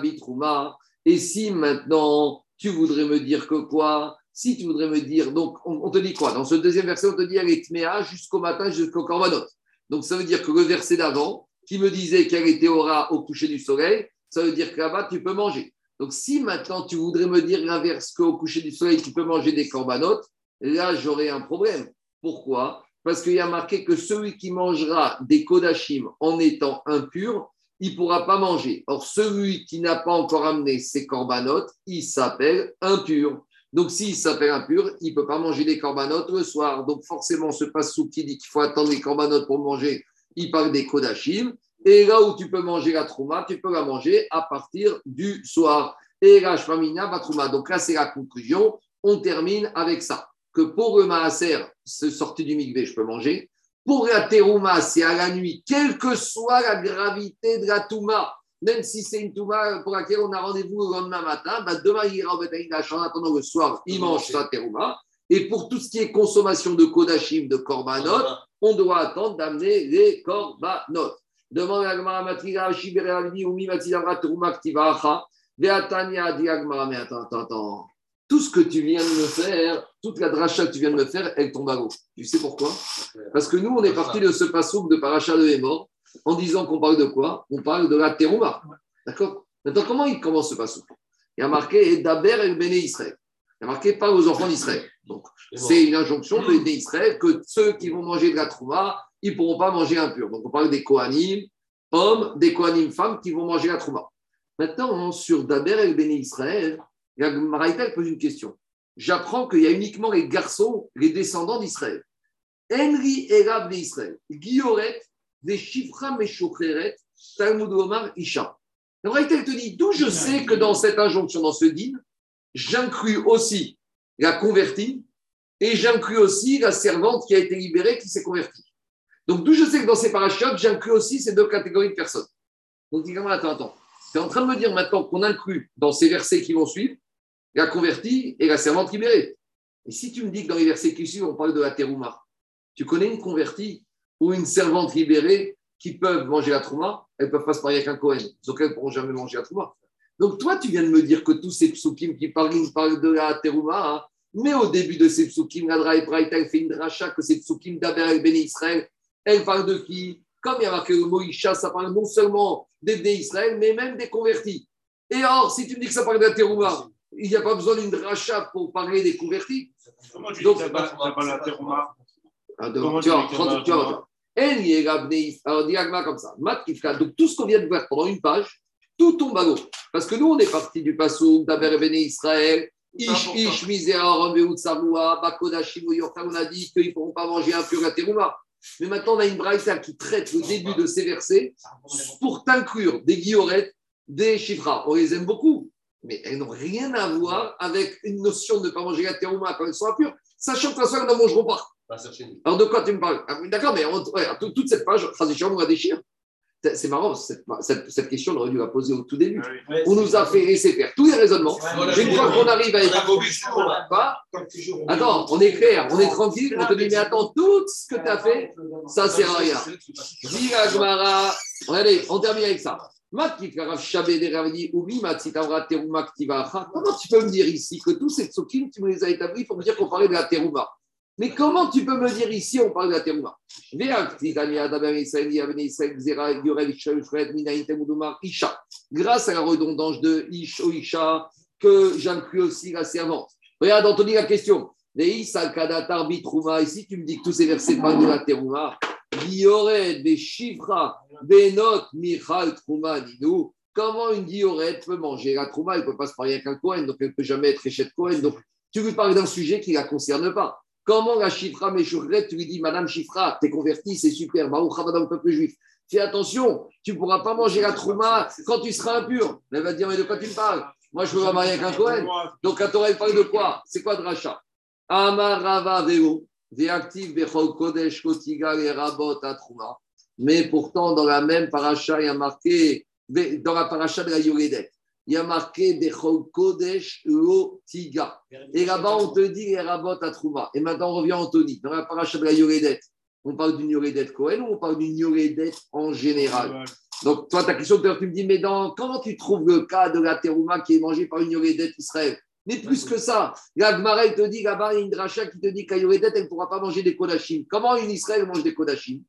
Bitruma. Et si maintenant, tu voudrais me dire que quoi? Si tu voudrais me dire, donc on, te dit quoi? Dans ce deuxième verset, on te dit elle est Tmea jusqu'au matin, jusqu'au korbanot. Donc ça veut dire que le verset d'avant, qui me disait qu'elle était aura au coucher du soleil, ça veut dire que là-bas, tu peux manger. Donc si maintenant tu voudrais me dire l'inverse, qu'au coucher du soleil, tu peux manger des corbanotes, là, j'aurais un problème. Pourquoi? Parce qu'il y a marqué que celui qui mangera des kodachim en étant impur, il ne pourra pas manger. Or, celui qui n'a pas encore amené ses corbanotes, il s'appelle impur. Donc, s'il s'appelle impur, il ne peut pas manger des corbanotes le soir. Donc, forcément, ce passou qui dit qu'il faut attendre les corbanotes pour manger, il parle des kodachim. Et là où tu peux manger la trouma, tu peux la manger à partir du soir. Et la shmamina trouma. Donc là, c'est la conclusion. On termine avec ça. Que pour le maaser, ce sorti du mikvé, je peux manger. Pour la terouma, c'est à la nuit, quelle que soit la gravité de la touma même si c'est une touma pour laquelle on a rendez-vous le lendemain matin, bah demain il ira au Betanidash en attendant le soir, il mange sa terouma. Et pour tout ce qui est consommation de kodashim, de korbanot, on doit attendre d'amener les korbanot. Demande à Gmara Matriga, Shibere ou Umi Matidavra Terouma Ktivacha, Veatania Diagmara. Mais attends, attends, attends. Tout ce que tu viens de me faire, toute la dracha que tu viens de me faire, elle tombe à l'eau. Tu sais pourquoi? Parce que nous, on est parti de ce passouk de Paracha de Hémor en disant qu'on parle de quoi? On parle de la terouma. D'accord? Maintenant, comment il commence ce passage Il y a marqué Daber el Béné Israël. Il y a marqué pas aux enfants d'Israël. Donc, c'est une injonction de d'Israël que ceux qui vont manger de la trouma, ils ne pourront pas manger impur. Donc, on parle des Kohanim, hommes, des Kohanim femmes qui vont manger la trouma. Maintenant, sur Daber el Béné Israël, Maraïta pose une question. J'apprends qu'il y a uniquement les garçons, les descendants d'Israël. Henry Erab d'Israël, Guilloret des Meshocheret, Talmud Omar Isha. Elle te dit d'où je sais que dans cette injonction, dans ce din, j'inclus aussi la convertie et j'inclus aussi la servante qui a été libérée, qui s'est convertie. Donc, d'où je sais que dans ces parachutes, j'inclus aussi ces deux catégories de personnes. Donc, dis attends, attends. Tu es en train de me dire maintenant qu'on inclut dans ces versets qui vont suivre la convertie et la servante libérée. Et si tu me dis que dans les versets qui suivent, on parle de la terouma, tu connais une convertie ou une servante libérée qui peuvent manger la trouma, elles peuvent pas se marier avec un Cohen. Donc elles ne pourront jamais manger la trouma. Donc toi, tu viens de me dire que tous ces psukim qui parlent, parlent de la terouma, hein, mais au début de ces psukim, la Braïta, fait une dracha que ces psukim d'Aber el Béni Israël, elle parle de qui? Comme il y a marqué le mot Isha, ça parle non seulement des Béni Israël, mais même des convertis. Et or, si tu me dis que ça parle la terouma, il n'y a pas besoin d'une dracha pour parler des convertis. Comment tu Donc, dis que ça parle la terouma tu vois, alors, diagma comme ça. Donc, tout ce qu'on vient de voir pendant une page, tout tombe à l'eau. Parce que nous, on est parti du passou d'Aber Béné Israël, Ish, Ish, Misera, Rambeout, Samoua, Bakodashim, on a dit qu'ils ne pourront pas manger un pur Terouma. Mais maintenant, on a une braïta qui traite le début de ces versets pour t'inclure des guillorettes, des chifras. On les aime beaucoup, mais elles n'ont rien à voir avec une notion de ne pas manger la terouma quand elles sont impures, sachant que toute façon, elles n'en mangeront pas. Alors de quoi tu me parles? Ah, D'accord, mais toute cette page, on la déchire. C'est marrant, cette, cette, question, on aurait dû la poser au tout début. Ah on nous a fait laisser faire tous les raisonnements. Une fois qu'on arrive à être. Pas, attends, on est clair, on est tranquille, on te dit, mais attends, tout ce que tu as fait, ça sert à rien. Allez, on termine avec ça. Comment tu peux me dire ici que tous ces tsukim, tu me les as établis pour me dire qu'on parlait de la terouma mais comment tu peux me dire ici, on parle de la terouma Grâce à la redondance de Ish ou Isha, que j'inclus aussi la servante. Regarde, Anthony, la question. Si tu me dis que tous ces versets parlent de la terouma, Comment une Gioret peut manger la Trouma? Elle ne peut pas se marier avec un Cohen, donc elle ne peut jamais être échette Cohen. Donc tu lui parles d'un sujet qui ne la concerne pas. Comment la Chifra tu lui dis, Madame Chifra, t'es convertie, c'est super, Baruch le peuple juif. Fais attention, tu ne pourras pas manger la trouma quand tu seras impur. Elle va dire, mais de quoi tu me parles? Moi, je veux pas marier avec un Cohen. Donc, la Torah, parle de quoi? C'est quoi de rachat Amarava Veo, Veaktiv Bechol Kodesh Kotiga et Rabot Atrouma. Mais pourtant, dans la même paracha, il y a marqué, dans la paracha de la Yoredet, il y a marqué Bechol Kodesh Lotiga. Et là-bas, on te dit les Rabot Atrouma. Et maintenant, on revient à Anthony. Dans la paracha de la Yoredet, on parle d'une Yoredet Cohen ou on parle d'une Yoredet en général? Donc, toi, ta question, tu me dis, mais dans, comment tu trouves le cas de la terouma qui est mangée par une Yoredet Israël? Mais plus que ça, la Gemara, te dit, là-bas, il y a une dracha qui te dit qu'à Yoredet, elle ne pourra pas manger des Kodachim. Comment une Israël mange des Kodachim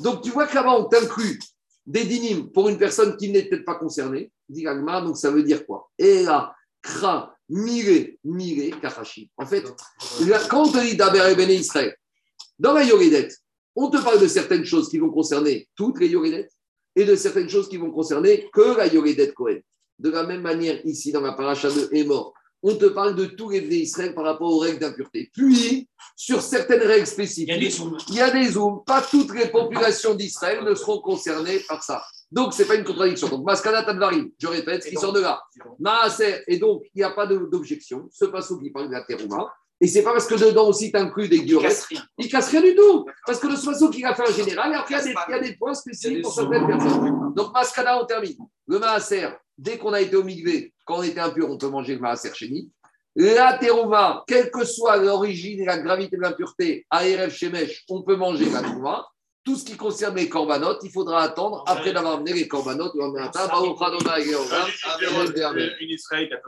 Donc, tu vois que là-bas, on t'inclut des dinim pour une personne qui n'est peut-être pas concernée. Dit la donc ça veut dire quoi? Et là, kra, mire, mire, kachashim. En fait, quand on te dit d'Aber et Israël, dans la Yoredet, on te parle de certaines choses qui vont concerner toutes les Yoredettes et de certaines choses qui vont concerner que la Yoredette Cohen. De la même manière, ici, dans la paracha de Hémor, on te parle de tous les d'Israël par rapport aux règles d'impureté. Puis, sur certaines règles spécifiques, il y a des zooms. Pas toutes les populations d'Israël ne seront concernées par ça. Donc, ce n'est pas une contradiction. Donc, Maskana Tadvarim, je répète, ce qui sort de là. Maaser, et donc, il n'y a pas d'objection. Ce passage qui parle de la terouma, et c'est pas parce que dedans aussi tu inclus des guillorettes. Il casse rien du tout. Parce que le soiseau qu'il a fait en général, et après, il y, a des, points spécifiques pour certaines personnes. Donc, Maskada, on termine. Le Maaser, dès qu'on a été au Migvé, quand on était impur, on peut manger le Maaser nous. La terouma, quelle que soit l'origine et la gravité de l'impureté, ARF Shemesh, on peut manger la terouma. Tout ce qui concerne les corbanotes, il faudra attendre après d'avoir amené les corbanotes.